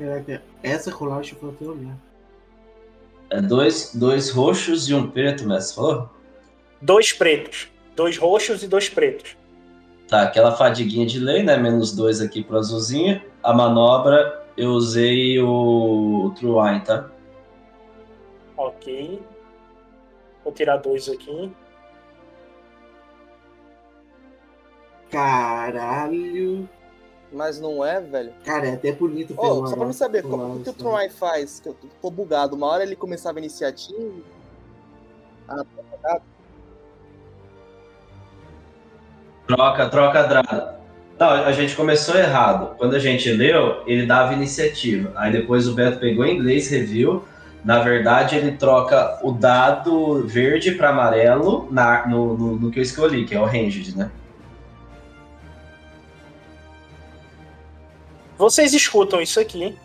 Caraca, essa rolagem foi até olhar. É dois, dois roxos e um preto, mestre. Falou? Dois pretos. Dois roxos e dois pretos. Tá, aquela fadiguinha de lei, né? Menos dois aqui pro azulzinho. A manobra, eu usei o, o True Wine, tá? Ok. Vou tirar dois aqui. Caralho. Mas não é, velho. Cara, é até bonito Ô, falar, só pra me saber, como que o. Troy faz? Que eu tô- bugado. Uma hora ele começava a iniciativa. Ah, tá bugado. Troca, troca Drada. Não, a gente começou errado. Quando a gente leu, ele dava iniciativa. Aí depois o Beto pegou em inglês, reviu. Na verdade, ele troca o dado verde para amarelo na- no, no- no que eu escolhi, que é o ranged, né? Vocês escutam isso aqui, hein?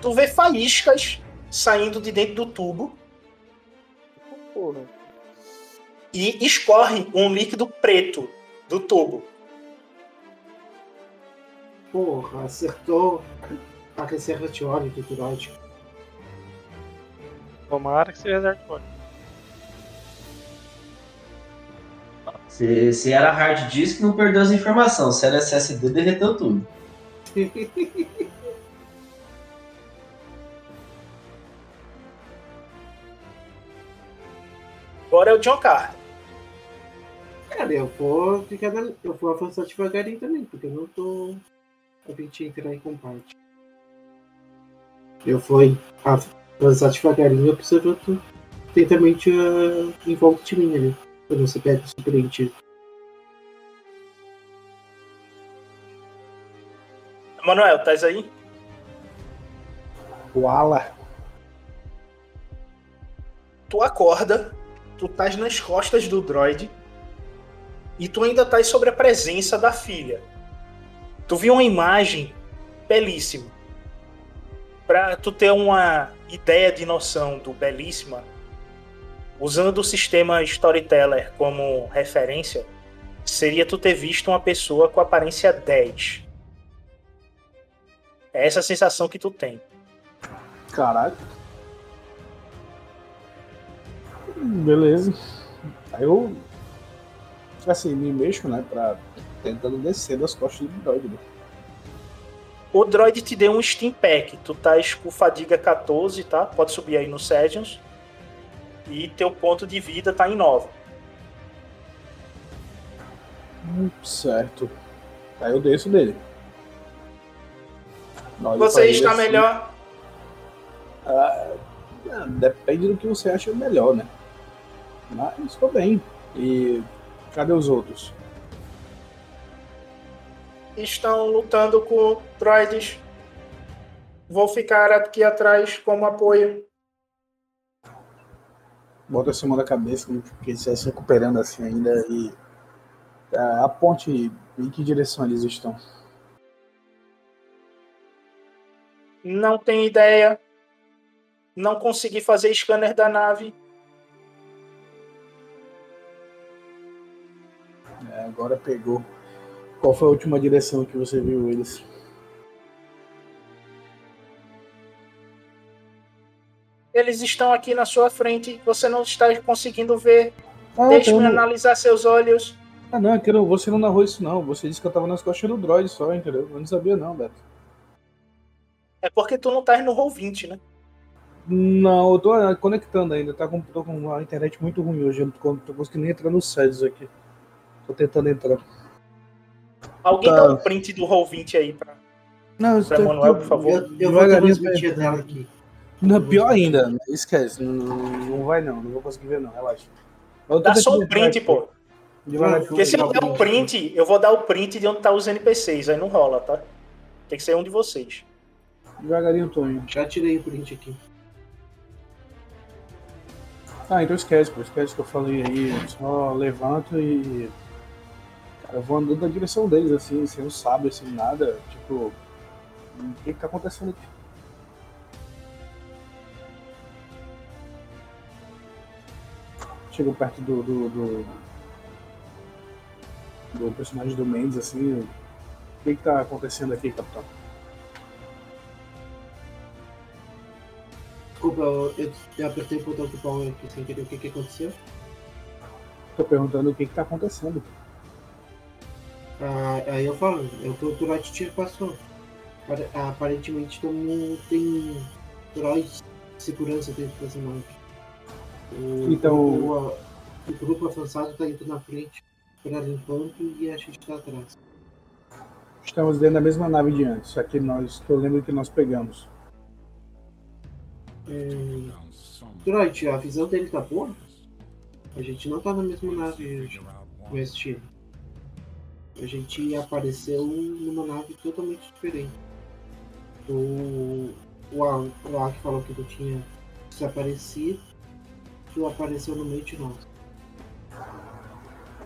Tu vê faíscas saindo de dentro do tubo Porra. e escorre um líquido preto do tubo. Porra, acertou a reserva de óleo do Turote. Tomara que seja hardcore. Se, se era hard disk, não perdeu as informações. Se era SSD, derreteu tudo. Agora é o John Carter. Cara, eu vou ficar na... Eu vou avançar devagarinho também, porque eu não tô a de entrar em combate. Eu vou avançar devagarinho observando atentamente uh, em volta de mim ali. Pra não ser pego surpreendido. Manuel, estás aí? Wala. Tu acorda, tu estás nas costas do droid e tu ainda estás sobre a presença da filha. Tu viu uma imagem belíssima. Pra tu ter uma ideia de noção do belíssima, usando o sistema Storyteller como referência, seria tu ter visto uma pessoa com aparência 10. É essa sensação que tu tem. Caralho. Beleza. Aí eu. Assim, me mexo, né? Pra. Tentando descer das costas do droid. né? O droid te deu um Steam Pack. Tu estás com fadiga 14, tá? Pode subir aí no Sessions. E teu ponto de vida tá em 9. Hum, Certo. Aí eu desço dele. Olho Você está assim. melhor? Ah, ah, depende do que você acha melhor, né? Mas estou bem. E cadê os outros? Estão lutando com droids. Vou ficar aqui atrás como apoio. Bota a cima da cabeça, como que ele está se recuperando assim ainda e ah, aponte em que direção eles estão. Não tenho ideia. Não consegui fazer scanner da nave. É, agora pegou. Qual foi a última direção que você viu eles? Eles estão aqui na sua frente. Você não está conseguindo ver. Ah, Deixe-me então- analisar seus olhos. Ah, não, é que eu- você não narrou isso não. Você disse que eu tava nas costas do droid só, entendeu? Eu não sabia não, Beto. É porque tu não estás no Roll20, né? Não, eu tô ah, conectando ainda, tá com, tô com uma internet muito ruim hoje, eu não tô, tô conseguindo nem entrar nos sites aqui. Tô tentando entrar. Alguém Tá. dá um print do Roll20 aí pra. Não, eu Pra tô- Manuel, por favor. Eu, eu vou transmitir dela aqui. Não, pior ainda, esquece, não, não vai não, não vou conseguir ver não, relaxa. Dá só um print, pô. Porque se eu der o print, eu vou dar o print de onde tá os NPCs, aí não rola, tá? Tem que ser um de vocês. Devagarinho, Tonho. Já tirei o print aqui. Ah, então esquece, pô, esquece que eu falei aí, só levanto e. Eu vou andando na direção deles, assim, sem um sabre, sem nada, tipo. O que que tá acontecendo aqui? Chego perto do. do, do, do personagem do Mendes, assim. O que que tá acontecendo aqui, capitão? Desculpa, eu, eu, apertei o botão do power aqui sem querer. O que, que aconteceu? Tô perguntando o que que tá acontecendo. Ah, aí eu falo, é o que o Tiro passou. Apare- Aparentemente todo tem droids de segurança dentro dessa nave. O Então- grupo, o grupo avançado tá indo na frente para enquanto e a gente tá atrás. Estamos dentro da mesma nave de antes, só que nós, que eu lembro que nós pegamos. É... Droid, a visão dele tá boa? A gente não tá na mesma nave com esse time. A gente apareceu numa nave totalmente diferente. O, o, Al, o Al que falou que não tinha desaparecido, tu apareceu no meio de nós.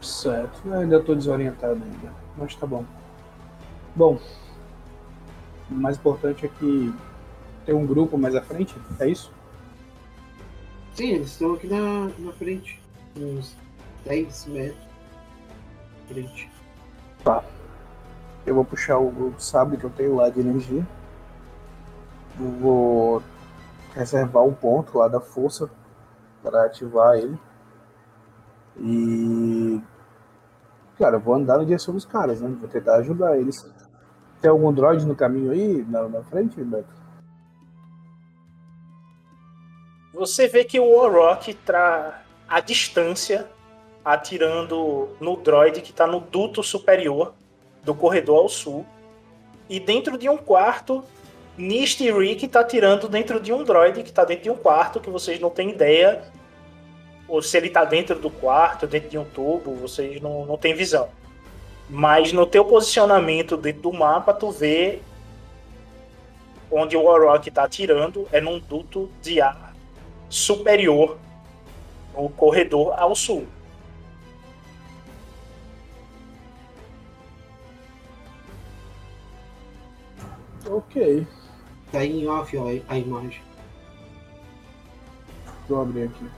Certo, eu ainda estou desorientado ainda, mas tá bom. Bom, o mais importante é que tem um grupo mais à frente, é isso? Sim, eles estão aqui na, na frente, uns 10 metros à frente. Tá. Eu vou puxar o, sabre que eu tenho lá de energia. Vou reservar um ponto lá da força para ativar ele. E. Cara, eu vou andar na direção dos caras, né? Vou tentar ajudar eles. Tem algum droid no caminho aí, na, na frente, Beto? Você vê que o Warrock tá à distância, atirando no droid que está no duto superior do corredor ao sul. E dentro de um quarto, Nist e Rick tá atirando dentro de um droid que está dentro de um quarto que vocês não têm ideia. Ou se ele está dentro do quarto, dentro de um tubo, vocês não, não têm visão. Mas no teu posicionamento dentro do mapa, tu vê onde o Warrock está atirando é num duto de ar superior no corredor ao sul. Ok. Tá em off ó, a imagem. Deixa eu abrir aqui.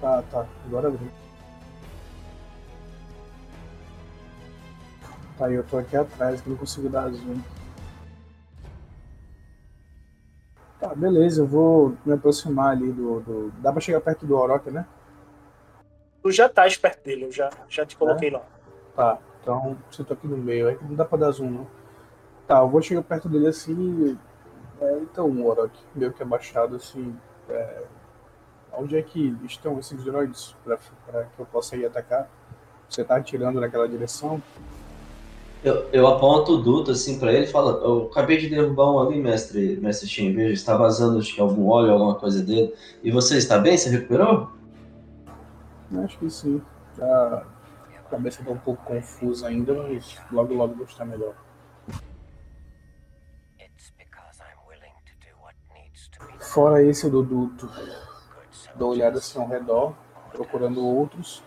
Tá, tá. Agora abri. Tá, eu tô aqui atrás, não consigo dar zoom. Tá, beleza, eu vou me aproximar ali do. do... Dá pra chegar perto do Orochi, né? Tu já tá perto dele, eu já, já te coloquei lá. Tá, então você tá aqui no meio, é que não dá pra dar zoom não. Tá, eu vou chegar perto dele assim. É, então, o Orochi, meio que abaixado assim. É, onde é que estão esses droids pra, pra que eu possa ir atacar? Você tá atirando naquela direção? Eu, eu aponto o duto assim pra ele e falo, eu acabei de derrubar um ali, mestre, mestre Shin, veja, está vazando acho que algum óleo, alguma coisa dele. E você está bem? Você recuperou? Acho que sim. A cabeça tá um pouco confusa ainda, mas logo logo vou estar melhor. Fora esse do duto, dou olhada assim ao redor, procurando outros.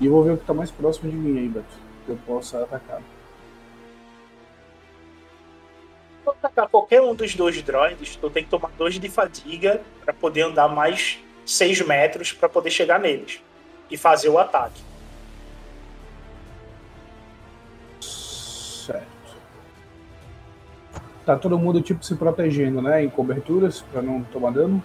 E vou ver o que tá mais próximo de mim aí, Beto, que eu possa atacar. Pra atacar qualquer um dos dois droids, tu tem que tomar dois de fadiga para poder andar mais 6 metros para poder chegar neles e fazer o ataque. Tá todo mundo tipo se protegendo, né? Em coberturas pra não tomar dano?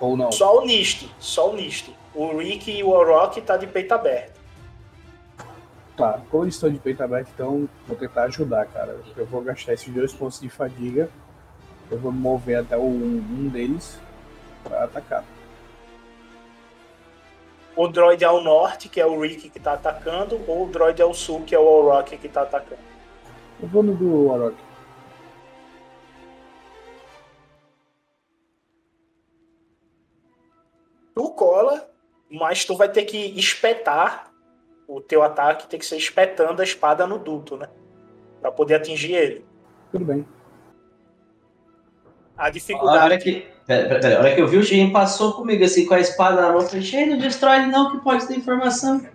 Ou não? Só o Nist, só o Nist. O Rick e o Orochi tá de peito aberto. Tá, como eles estão de peito aberto, então vou tentar ajudar, cara. Eu vou gastar esses dois pontos de fadiga. Eu vou mover até o, um deles pra atacar. O droid ao norte, que é o Rick que tá atacando, ou o droid ao sul, que é o Orochi que tá atacando. Eu vou no do Orochi. Tu cola, mas tu vai ter que espetar o teu ataque, tem que ser espetando a espada no duto, né? Pra poder atingir ele. Tudo bem. A A dificuldade. hora que, pera, pera, pera, a hora que eu vi o Shin passou comigo assim com a espada na mão, eu falei, não destrói ele não, que pode ter informação.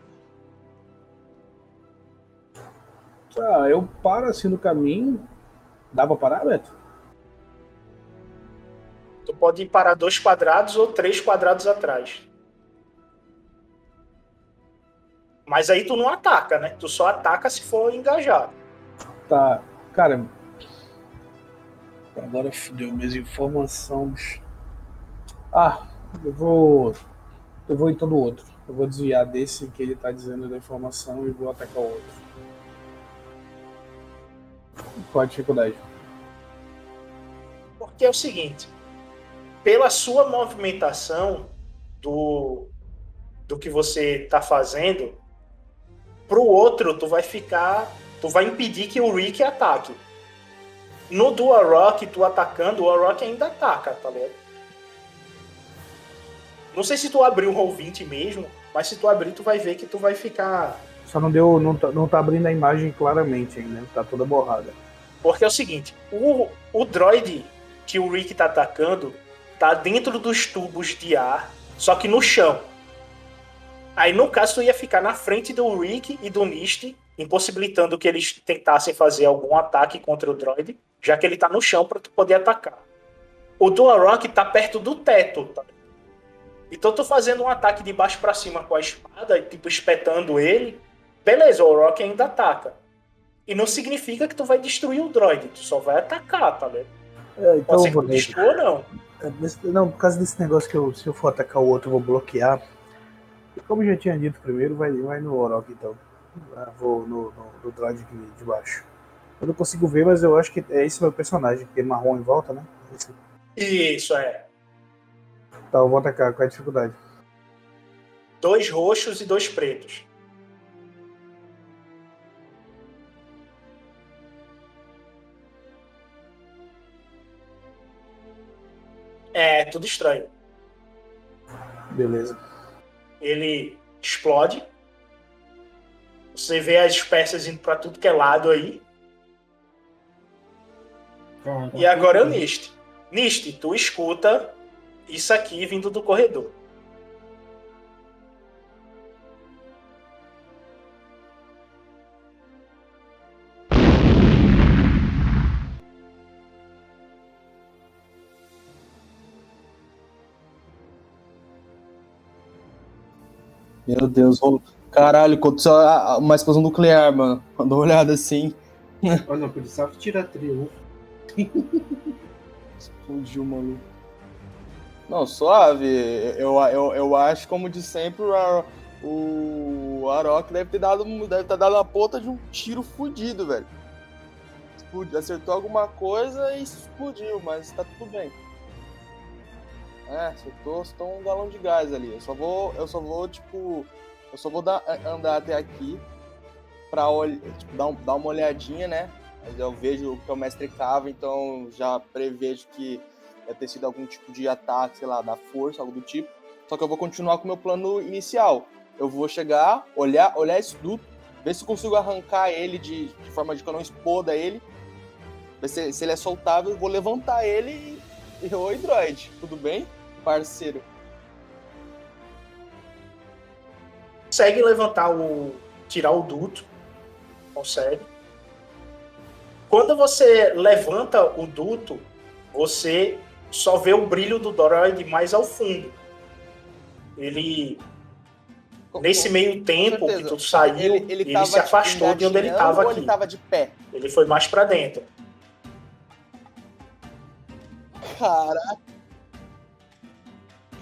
Tá, eu paro assim no caminho. Dá pra parar, Beto? Tu pode ir para dois quadrados ou três quadrados atrás. Mas aí tu não ataca, né? Tu só ataca se for engajado. Tá, cara. Agora fudeu minhas informações. Ah, eu vou. Eu vou então do outro. Eu vou desviar desse que ele tá dizendo da informação e vou atacar o outro. Qual a dificuldade? Porque é o seguinte, pela sua movimentação do, do que você está fazendo, pro outro tu vai ficar, tu vai impedir que o Rick ataque. No Dual Rock, tu atacando, o Rock ainda ataca, tá ligado? Não sei se tu abriu o Roll20 mesmo, mas se tu abrir, tu vai ver que tu vai ficar. Só não deu. Não tá, não tá abrindo a imagem claramente ainda, tá toda borrada. Porque é o seguinte, o, o droid que o Rick tá atacando tá dentro dos tubos de ar, só que no chão. Aí, no caso, tu ia ficar na frente do Rick e do Nist, impossibilitando que eles tentassem fazer algum ataque contra o droid, já que ele tá no chão para tu poder atacar. O Dual Rock tá perto do teto, tá? Então, tu fazendo um ataque de baixo para cima com a espada, tipo, espetando ele, beleza, o Rock ainda ataca. E não significa que tu vai destruir o droid, tu só vai atacar, tá vendo? É, então Pode ser que tu destrua ou não. É, Não, por causa desse negócio que eu, se eu for atacar o outro, eu vou bloquear. Como eu já tinha dito primeiro, vai, vai no Orok então. Ah, vou no, no, no droid aqui de baixo. Eu não consigo ver, mas eu acho que é esse meu personagem, porque marrom em volta, né? Esse. Isso, é. Tá, eu vou atacar. Qual é a dificuldade? Dois roxos e dois pretos. É, tudo estranho. Beleza. Ele explode. Você vê as peças indo pra tudo que é lado aí. E agora é o Nist. Nist, tu escuta isso aqui vindo do corredor. Meu Deus, ô, caralho, aconteceu uma explosão nuclear, mano. Dá uma olhada assim. Olha, não, precisava tirar triunfo. Explodiu, maluco. Não, suave. Eu, eu, eu acho, como de sempre, o, o Arok deve ter dado, deve ter dado a ponta de um tiro fudido, velho. Explodiu, acertou alguma coisa e explodiu, mas tá tudo bem. É, acertou, acertou um galão de gás ali. Eu só vou, eu só vou, tipo, eu só vou dar, andar até aqui pra tipo, dar, um- dar uma olhadinha, né? Eu vejo que o mestre cava, então já prevejo que deve ter sido algum tipo de ataque, sei lá, da força, algo do tipo. Só que eu vou continuar com o meu plano inicial. Eu vou chegar, olhar, olhar esse duto, ver se consigo arrancar ele de, de forma de que eu não exploda ele. Ver se, se ele é soltável, vou levantar ele e. Oi, droid, tudo bem? Parceiro. Consegue levantar o. tirar o duto. Consegue. Quando você levanta o duto, você só vê o brilho do droid mais ao fundo. Ele. Nesse meio tempo que tu saiu, ele, tava, se afastou de onde ele estava aqui. Ele tava de pé. Ele foi mais pra dentro. Caraca.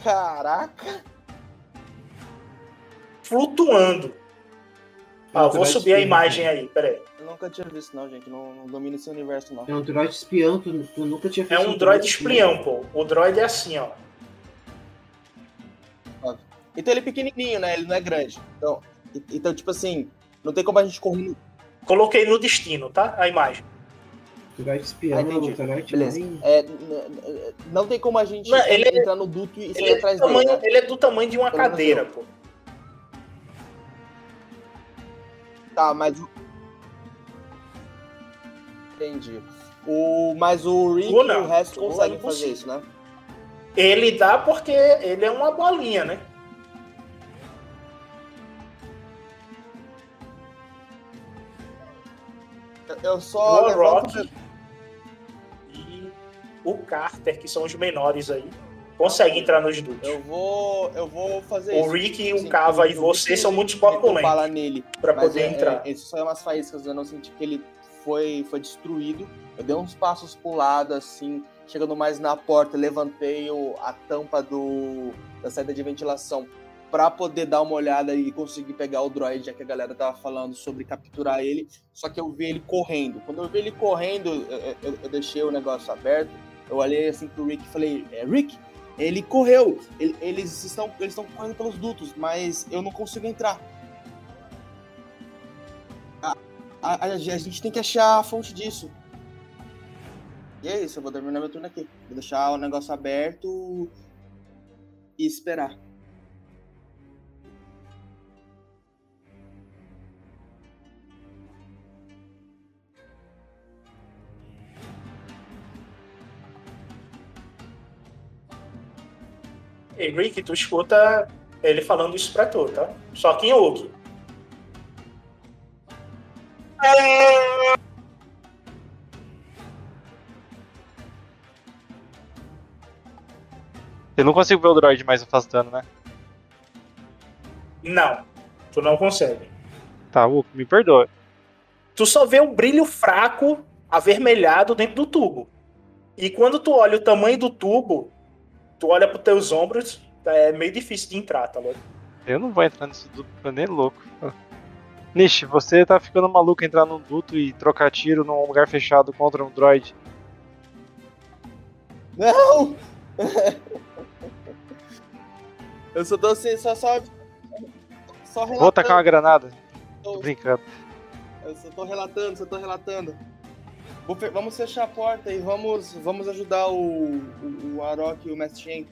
Caraca. Flutuando. Ah, eu vou subir a espião, imagem né? aí, peraí. Eu nunca tinha visto, não, gente. Não, não domino esse universo, não. É um droid espião, tu, tu nunca tinha É feito um droid espião, pô. O droid é assim, ó. Então ele é pequenininho, né? Ele não é grande. Então, então tipo assim, não tem como a gente correr. Coloquei no destino, tá? A imagem. Droid espião, Ah, entendi. o droid Beleza. mais- É, não tem como a gente Não, ele é- entrar no duto e Ele sair é, do atrás dele. tamanho, né? ele é do tamanho de uma Pelo cadeira, pô. Tá, mas. o- Entendi. O, mas o Rick Ou e o resto conseguem é fazer isso, né? Ele dá porque ele é uma bolinha, né? Eu- Eu só o levanto Rock e o Carter, que são os menores aí, conseguem entrar nos dutos. Eu vou, eu vou fazer O isso. Rick e o Cava e você são muito corpulentos bala nele. pra Mas poder é, entrar. É, isso só é umas faíscas, eu não senti que ele foi, foi destruído. Eu dei uns passos pro lado, assim, chegando mais na porta, levantei o, a tampa do, da saída de ventilação pra poder dar uma olhada e conseguir pegar o droid, já que a galera tava falando sobre capturar ele. Só que eu vi ele correndo. Quando eu vi ele correndo, eu, eu- eu deixei o negócio aberto. Eu olhei assim pro Rick e falei: é, Rick, ele correu. Ele- eles estão eles estão correndo pelos dutos, mas eu não consigo entrar. A, a- a gente tem que achar a fonte disso. E é isso, eu vou terminar meu turno aqui. Vou deixar o negócio aberto e esperar. E Rick, tu escuta ele falando isso pra tu, tá? Só que em Oak. Eu não consigo ver o droid mais afastando, né? Não, tu não consegue. Tá, Hulk, me perdoa. Tu só vê um brilho fraco, avermelhado dentro do tubo. E quando tu olha o tamanho do tubo, tu olha pros teus ombros, é meio difícil de entrar, tá louco? Eu não vou entrar nisso duto, nem louco. Nish, você tá ficando maluco entrar num duto e trocar tiro num lugar fechado contra um droid. Não! Eu só tô assim, só só. Só relatando. Vou tacar uma granada. Tô brincando. Eu só tô relatando, só tô relatando. Vamos fechar a porta e vamos, vamos ajudar o, o, o Arok e o Mestre Shen.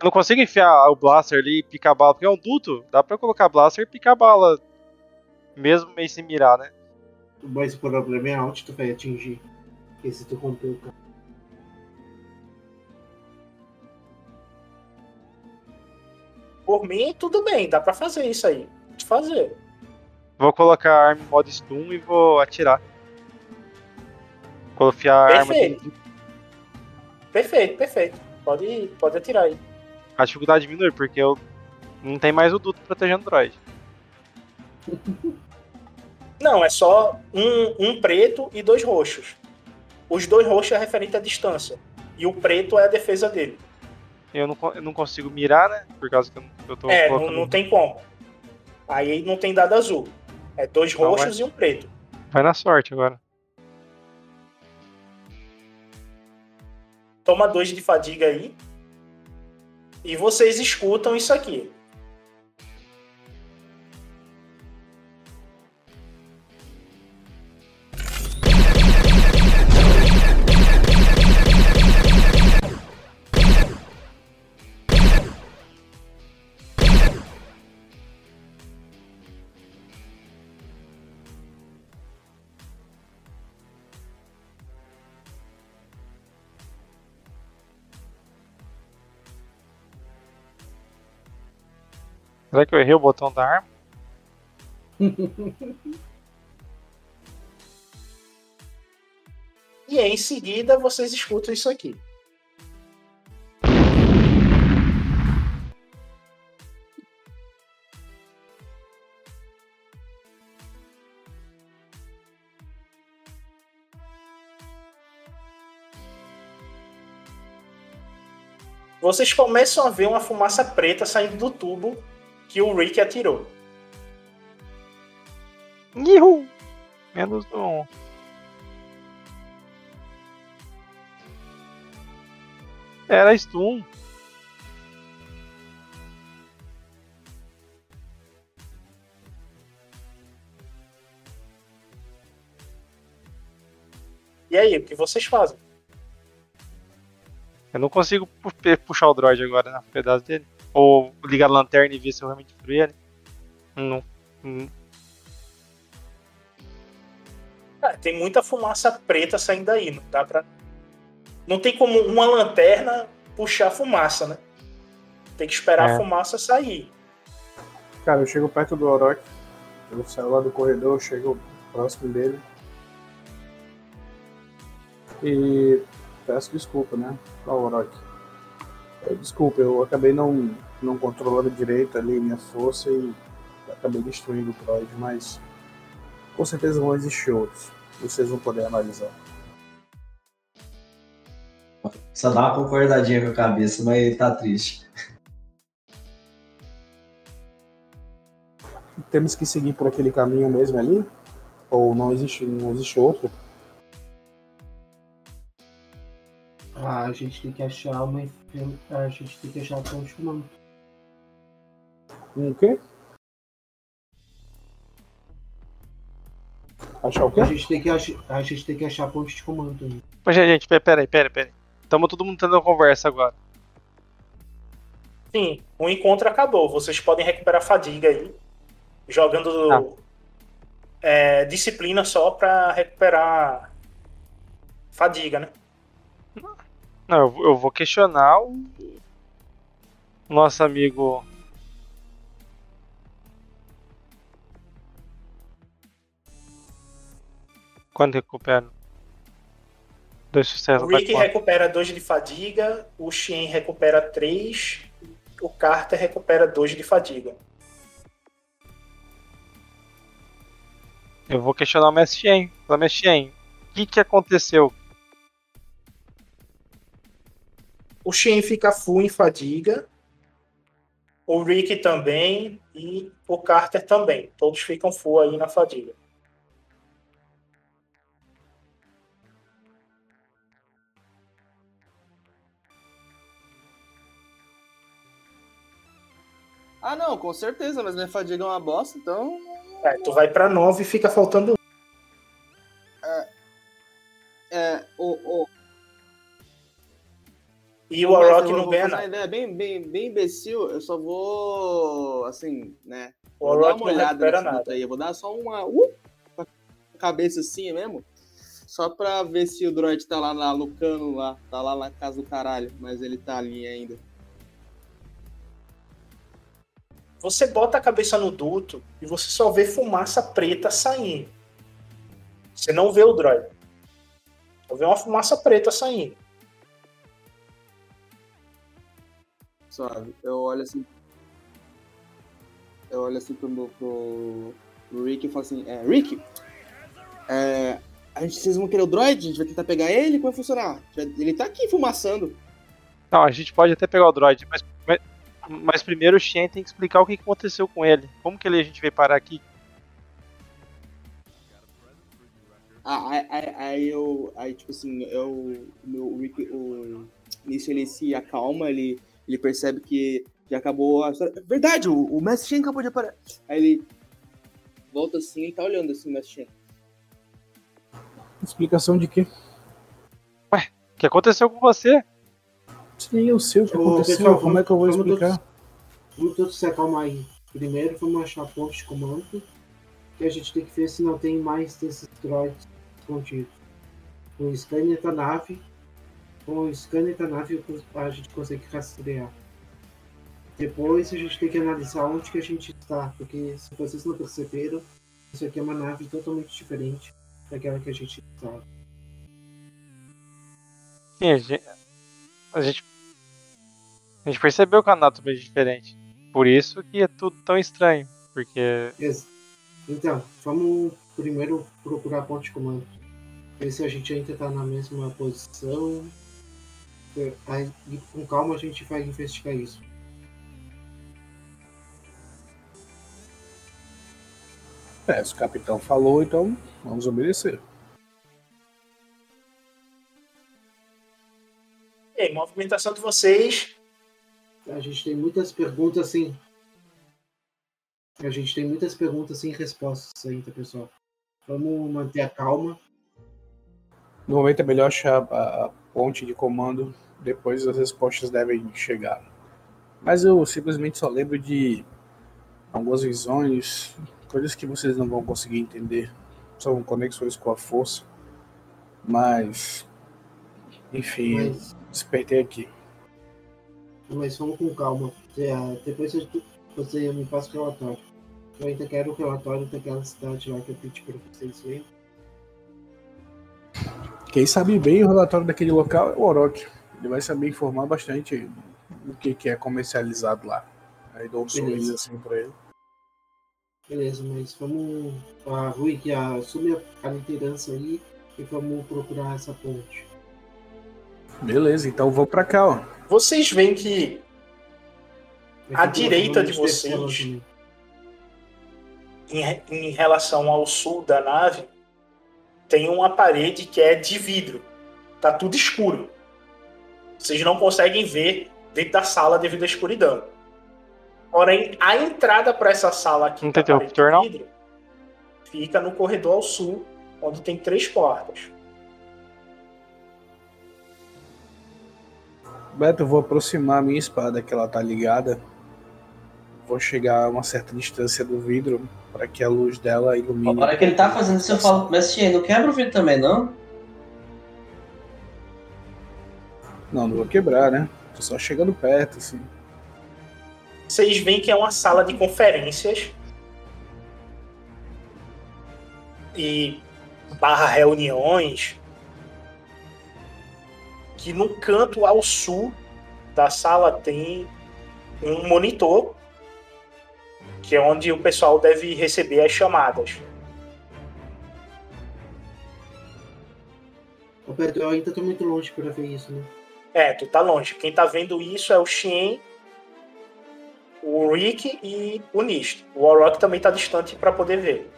Eu não consigo enfiar o blaster ali e picar a bala, porque é um duto. Dá pra colocar blaster e picar a bala. Mesmo meio sem mirar, né? Mas o problema é onde tu vai atingir. Porque se tu romper o carro. Por mim, tudo bem, dá pra fazer isso aí. Pode fazer. Vou colocar a arma em modo stun e vou atirar. Vou enfiar a arma Perfeito. Perfeito, perfeito. Pode, pode atirar aí. A dificuldade diminui, porque eu não tem mais o duto protegendo o droid. Não, é só um, um preto e dois roxos. Os dois roxos é referente à distância. E o preto é a defesa dele. Eu não, eu não consigo mirar, né? Por causa que eu, eu tô é, não, colocando- não tem como. Aí não tem dado azul. É dois Então vai. roxos e um preto. Vai na sorte agora. Toma dois de fadiga aí. E vocês escutam isso aqui. Será que eu errei o botão da arma? E aí, em seguida vocês escutam isso aqui. Vocês começam a ver uma fumaça preta saindo do tubo que o Rick atirou. Ihu! Menos um. Era stun. E aí, o que vocês fazem? Eu não consigo puxar o droid agora, né? Um pedaço dele. Ou ligar a lanterna e ver se eu realmente destruí ele. Não. Hum, Ah, tem muita fumaça preta saindo daí, não dá pra. Não tem como uma lanterna puxar fumaça, né? Tem que esperar É. a fumaça sair. Cara, eu chego perto do Orochi. Eu saio lá do corredor, eu chego próximo dele. E peço desculpa, né? Ao Orochi. É, Desculpa, eu acabei não, não controlando direito ali minha força e acabei destruindo o droid, mas com certeza vão existir outros. Vocês vão poder analisar. Só dá uma concordadinha com a cabeça, mas tá triste. Temos que seguir por aquele caminho mesmo ali? Ou não existe, não existe outro? Ah, a gente tem que achar uma. A gente tem que achar ponte comando. Um quê? Achar o quê? A gente tem que, ach... a gente tem que achar a ponte de comando também. Mas, gente, pera- peraí, peraí, peraí. Estamos todo mundo tendo uma conversa agora. Sim, o encontro acabou. Vocês podem recuperar fadiga aí. Jogando Tá. é, disciplina só pra recuperar fadiga, né? Não, eu, vou- eu vou questionar o nosso amigo. Quando recupera? Dois sucessos. O Rick recupera 2 de fadiga, o Shen recupera 3, o Carter recupera 2 de fadiga. Eu vou questionar o Mestre Shen. Fala, Mestre Shen, o que, que aconteceu? O Shen fica full em fadiga, o Rick também e o Carter também. Todos ficam full aí na fadiga. Ah, não, com certeza, mas minha fadiga é uma bosta, então. É, tu vai pra 9 e fica faltando um. É, o. o E o eu não ganha nada. ideia bem, bem, bem imbecil, eu só vou. Assim, né? O uma não recupera luta nada. aí. Eu vou dar só uma. Uh, cabeça assim mesmo. Só pra ver se o droid tá lá, lá no cano lá. Tá lá na casa do caralho. Mas ele tá ali ainda. Você bota a cabeça no duto e você só vê fumaça preta saindo. Você não vê o droid. Só vê uma fumaça preta saindo. Sabe? Eu olho assim. Eu olho assim pro, pro, pro Rick e falo assim: é, Rick, é, a gente, vocês vão querer o droid? A gente vai tentar pegar ele? Como vai funcionar? Ele tá aqui fumaçando. Não, a gente pode até pegar o droid, mas, mas, primeiro o Shen tem que explicar o que aconteceu com ele. Como que ele, a gente veio parar aqui? Ah, aí, aí, aí eu. Aí, tipo assim, eu. O meu o Rick, o. Nisso ele se acalma, ele, ele percebe que já acabou a história. Verdade, o, o Mestre Shen acabou de aparecer. Aí ele volta assim e tá olhando assim o Mestre Shen. Explicação de quê? O que aconteceu com você? Nem eu sei o que aconteceu. pessoal, Como é que eu vou explicar? Vamos todos se acalmar aí. Primeiro vamos achar a ponte de comando. Que a gente tem que ver se não tem mais desses droids escondidos. Com o scanner da nave. Com o scanner da nave a gente consegue rastrear. Depois a gente tem que analisar onde que a gente está. Porque se vocês não perceberam, isso aqui é uma nave totalmente diferente daquela que a gente está. Sim, a gente, a gente. percebeu que a anatomy é diferente. Por isso que é tudo tão estranho. Porque. Então, vamos primeiro procurar a ponte de comando. Ver se a gente ainda está na mesma posição. É, Aí, e com calma a gente vai investigar isso. É, se o capitão falou, então vamos obedecer. E aí, movimentação de vocês. A gente tem muitas perguntas sem. A gente tem muitas perguntas sem respostas ainda, pessoal. Vamos manter a calma. No momento é melhor achar a, a ponte de comando, depois as respostas devem chegar. Mas eu simplesmente só lembro de algumas visões, coisas que vocês não vão conseguir entender. São conexões com a força. Mas. Enfim, Mas, despertei aqui. mas vamos com calma. É, Depois você me passa o relatório. Eu ainda quero o relatório daquela cidade lá que eu pedi para vocês verem. Quem sabe bem o relatório daquele local é o Orochi. Ele vai saber informar bastante o que, que é comercializado lá. Aí dou um sorriso assim pra ele. Beleza, mas vamos. A Rui que assume a, a liderança aí e vamos procurar essa ponte. Beleza, então vou pra cá, ó. Vocês veem que à que direita de vocês, em, em relação ao sul da nave, tem uma parede que é de vidro. Tá tudo escuro. Vocês não conseguem ver dentro da sala devido à escuridão. Porém, a entrada para essa sala aqui, Não é tem interruptor, não? de vidro, fica no corredor ao sul, onde tem três portas. Beto, eu vou aproximar a minha espada, que ela tá ligada. Vou chegar a uma certa distância do vidro para que a luz dela ilumine. Na hora que ele tá fazendo isso, eu falo, mas Tien, não quebra o vidro também, não? Não, não vou quebrar, né? Tô só chegando perto, assim. Vocês veem que é uma sala de conferências e barra reuniões que no canto ao sul da sala tem um monitor que é onde o pessoal deve receber as chamadas. Pedro, eu ainda tô muito longe pra ver isso, né? É, tu tá longe. Quem tá vendo isso é o Xien, o Rick e o Nist. O Warrock também tá distante para poder ver.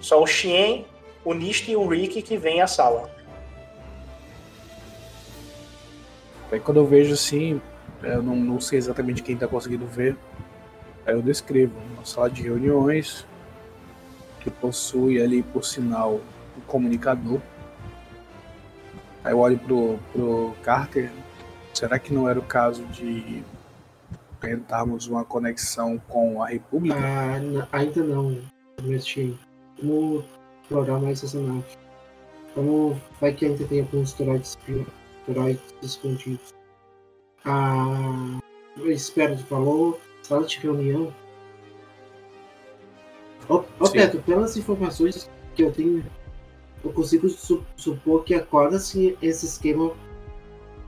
Só o Xien, o Nist e o Rick que vem à sala. Aí quando eu vejo assim, eu não, não sei exatamente quem tá conseguindo ver. Aí eu descrevo uma sala de reuniões que possui ali, por sinal, um comunicador. Aí eu olho pro, pro Carter. Será que não era o caso de tentarmos uma conexão com a República? Ah, na- ainda não, Mestre. Vamos explorar mais essa nave. Vamos. Vai que ainda tem alguns droids, droids escondidos. Ah. Eu espero que falou. Sala de reunião. Ô. Pedro, pelas informações que eu tenho, eu consigo su- supor que agora sim esse esquema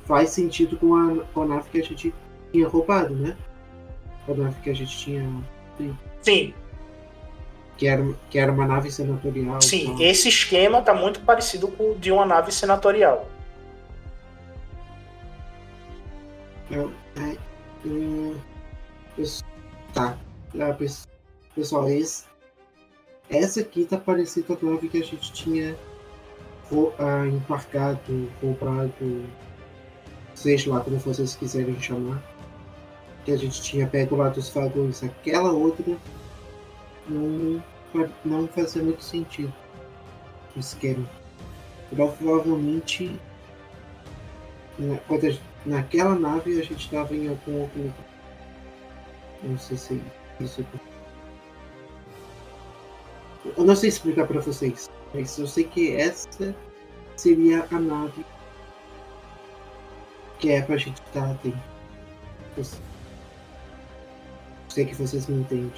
faz sentido com a, com a nave que a gente tinha roubado, né? A nave que a gente tinha. Sim, Que era, que era uma nave senatorial. sim. tal. Esse esquema tá muito parecido com o de uma nave senatorial. É, tá. Pes- pessoal, esse, essa aqui tá parecida com a nave que a gente tinha ro- ah, embarcado, comprado, seja lá como vocês quiserem chamar. Que a gente tinha pego lá dos vagões. Aquela outra não, não fazia muito sentido. O esquema. Provavelmente na- quando a gente- naquela nave a gente estava em algum outro lugar. Não sei se isso. Eu não sei explicar para vocês, mas eu sei que essa seria a nave que é pra gente estar dentro. Eu sei- sei que vocês me entendem.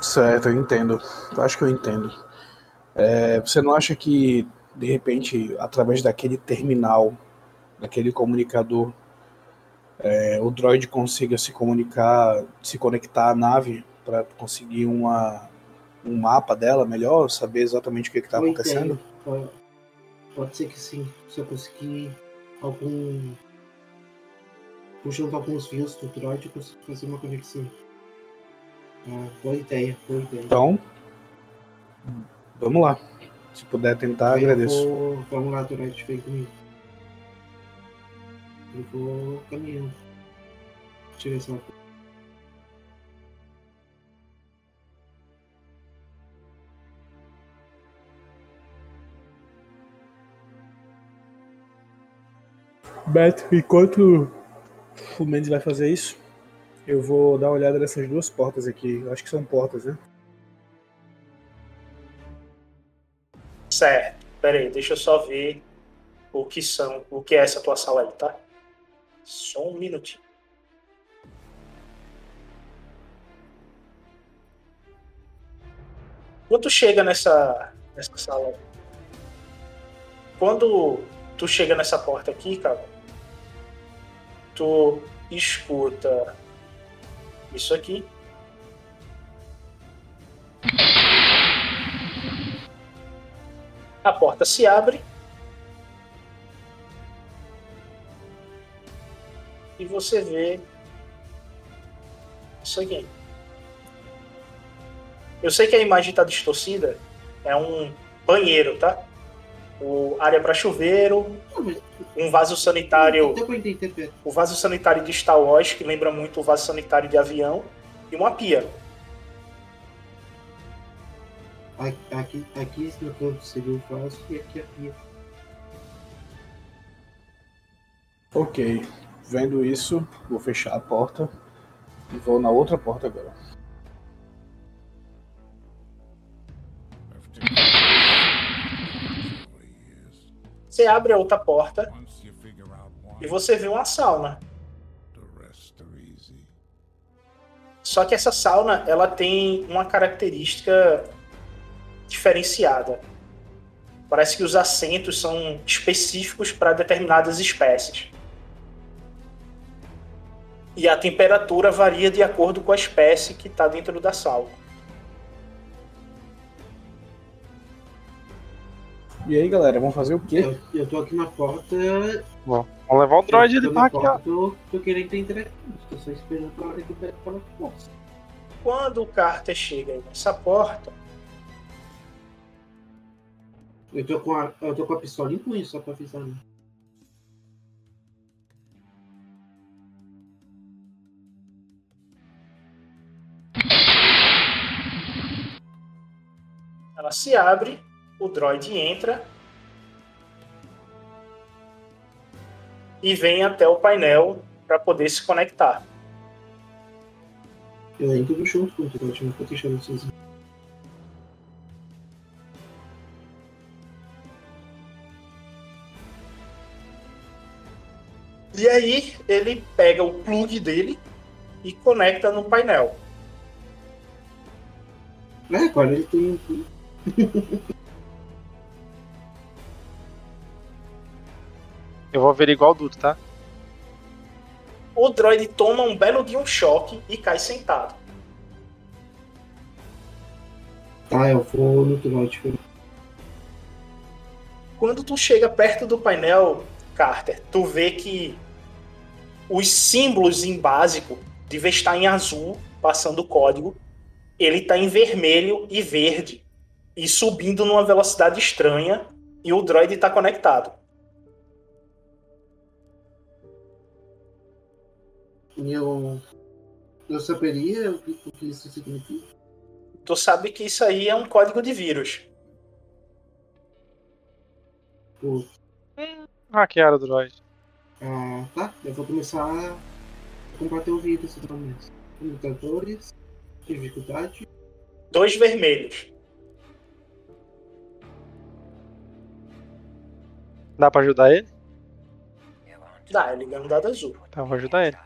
Certo, eu entendo. Eu acho que eu entendo. É, você não acha que, de repente, através daquele terminal, daquele comunicador, é, o droid consiga se comunicar, se conectar à nave para conseguir uma, um mapa dela melhor, saber exatamente o que está acontecendo? Pode, pode ser que sim. Se eu conseguir algum. Puxando alguns fios do droid, eu consigo fazer uma conexão. Ah, boa ideia, boa ideia. Então, vamos lá. Se puder tentar, eu agradeço. vou- Vamos lá, droid, vem comigo. Eu vou caminhando. Direção. Beto, enquanto o Mendes vai fazer isso, eu vou dar uma olhada nessas duas portas aqui. Eu acho que são portas, né? Certo. Pera aí, deixa eu só ver o que são, o que é essa tua sala aí, tá? Só um minutinho. Quando tu chega nessa, nessa sala, quando tu chega nessa porta aqui, cara, tu escuta isso aqui. a porta se abre e você vê isso aqui. Eu sei que a imagem está distorcida, é um banheiro, tá? O área para chuveiro, um vaso sanitário, o vaso sanitário de Star Wars que lembra muito o vaso sanitário de avião e uma pia. Aqui, aqui, no canto seria o vaso e aqui a pia. Ok. Vendo isso, vou fechar a porta e vou na outra porta agora. Você abre a outra porta e você vê uma sauna. Só que essa sauna, ela tem uma característica diferenciada. Parece que os assentos são específicos para determinadas espécies. E a temperatura varia de acordo com a espécie que está dentro da sauna. E aí, galera, vamos fazer o quê? Eu, eu tô aqui na porta. Bom, vamos levar o droid tô pra tô, tô querendo entrar aqui. Tô só esperando a hora que o Beto fala que posso. Quando o Carter chega aí nessa porta, Eu tô com a, eu tô com a pistola em punho só pra avisar. Né? ela se abre, o droid entra e vem até o painel para poder se conectar. Eu entro junto com o droid, não vou deixar vocês. E aí ele pega o plug dele e conecta no painel. É, agora ele tem um. Eu vou averiguar o Duto, tá? O droid toma um belo de um choque e cai sentado. Tá, eu vou no droid. Quando tu chega perto do painel, Carter, tu vê que os símbolos em básico devem estar em azul, passando o código. Ele está em vermelho e verde e subindo numa velocidade estranha e o droid está conectado. E eu. Eu saberia o que, o que isso significa. Tu sabe que isso aí é um código de vírus. Pô, Hackearam o droid. ah, tá, eu vou começar a combater o vírus, pelo menos. Computadores, dificuldade. Dois vermelhos. Dá pra ajudar ele? Dá, ele ganha um dado azul. Então eu vou ajudar ele.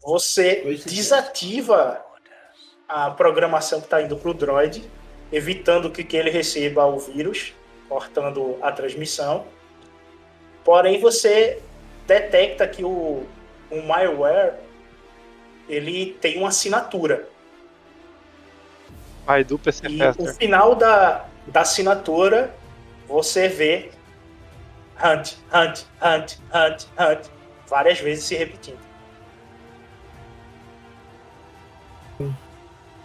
Você Pois é. desativa a programação que está indo para o Droid, evitando que, que ele receba o vírus, cortando a transmissão. Porém, você detecta que o, o malware ele tem uma assinatura. Vai do PC E o Faster. final da, da assinatura, você vê Hunt, Hunt, Hunt, Hunt, Hunt, várias vezes se repetindo.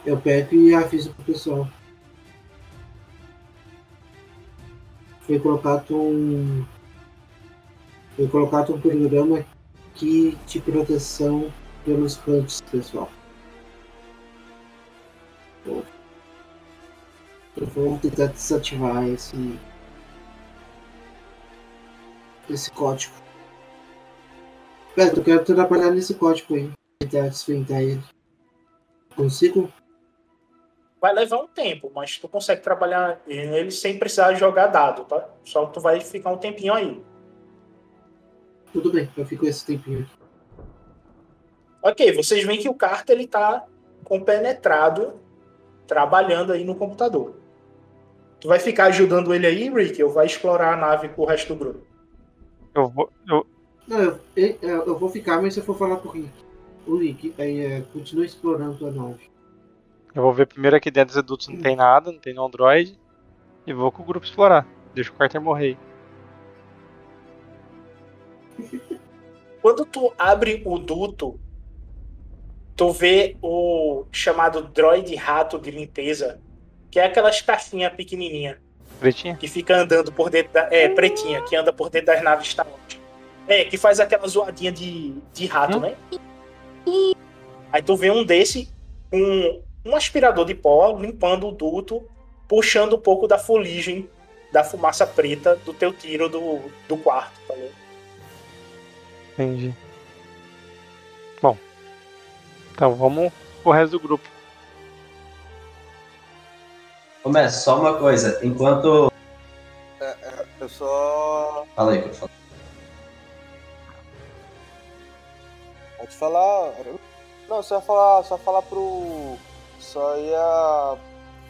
Eu pego e aviso pro pessoal. Foi colocado um. Foi colocado um programa aqui de proteção pelos hunts, pessoal. Eu vou tentar desativar esse. esse código. Beto, eu quero trabalhar nesse código aí. Tentar desvendar ele. Consigo? Vai levar um tempo, mas tu consegue trabalhar ele sem precisar jogar dado, tá? Só tu vai ficar um tempinho aí. Tudo bem, eu fico esse tempinho aqui. Ok, vocês veem que o Carter ele tá compenetrado trabalhando aí no computador. Tu vai ficar ajudando ele aí, Rick, ou vai explorar a nave com o resto do grupo? Eu vou. Eu, Não, eu, eu, eu vou ficar, mas se eu for falar pro Rick. O Rick, aí é, continua explorando a nave. Eu vou ver primeiro aqui dentro dos redutos não tem nada, não tem nenhum droid. E vou com o grupo explorar. Deixa o Carter morrer. Quando tu abre o duto, tu vê o chamado droid rato de limpeza, que é aquelas caixinhas pequenininha Pretinha? que fica andando por dentro da, é pretinha, que anda por dentro das naves Star Wars. É, que faz aquela zoadinha de, de rato, Hum? né? Aí tu vê um desse com um aspirador de pó limpando o duto, puxando um pouco da fuligem da fumaça preta do teu tiro do, do quarto, tá ligado? Entendi. Bom. Então vamos pro resto do grupo. Mestre, só uma coisa. Enquanto. Eu só. Fala aí, que eu falo. Pode falar. Não, só falar, só falar pro. Só ia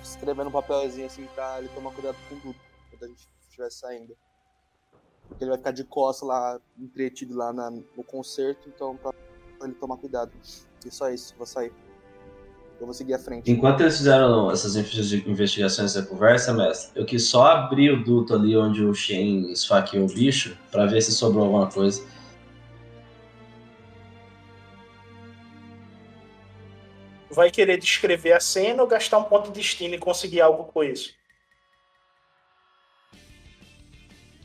escrever no papelzinho assim pra ele tomar cuidado com tudo quando a gente estiver saindo. Porque ele vai ficar de costas lá, entretido lá na- no concerto, então pra ele tomar cuidado. E só isso, vou sair. Eu vou seguir à frente. Enquanto eles fizeram essas investi- investigações e conversa, mestre, eu quis só abrir o duto ali onde o Shen esfaqueou o bicho pra ver se sobrou alguma coisa. Vai querer descrever a cena ou gastar um ponto de destino e conseguir algo com isso?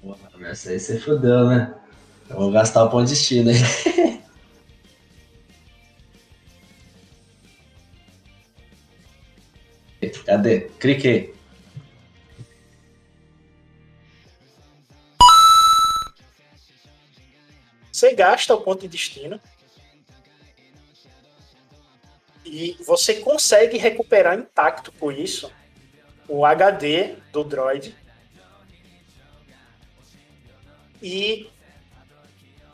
Porra, mestre, aí você fodeu, né? Eu vou gastar o ponto de destino, hein? Cadê? Cliquei. Você gasta o ponto de destino. E você consegue recuperar intacto com isso o HD do droid e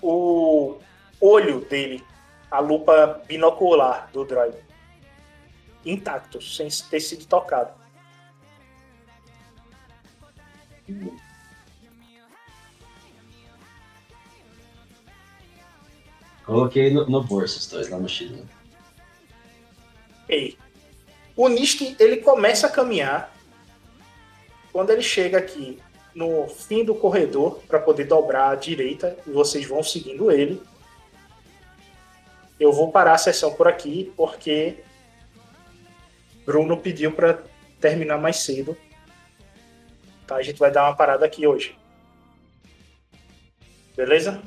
o olho dele, a lupa binocular do droid. Intacto, sem ter sido tocado. Coloquei no, no bolso os dois na mochila. Ei. O Nist, ele começa a caminhar. Quando ele chega aqui no fim do corredor para poder dobrar à direita e vocês vão seguindo ele. Eu vou parar a sessão por aqui porque Bruno pediu para terminar mais cedo. Tá, a gente vai dar uma parada aqui hoje. Beleza?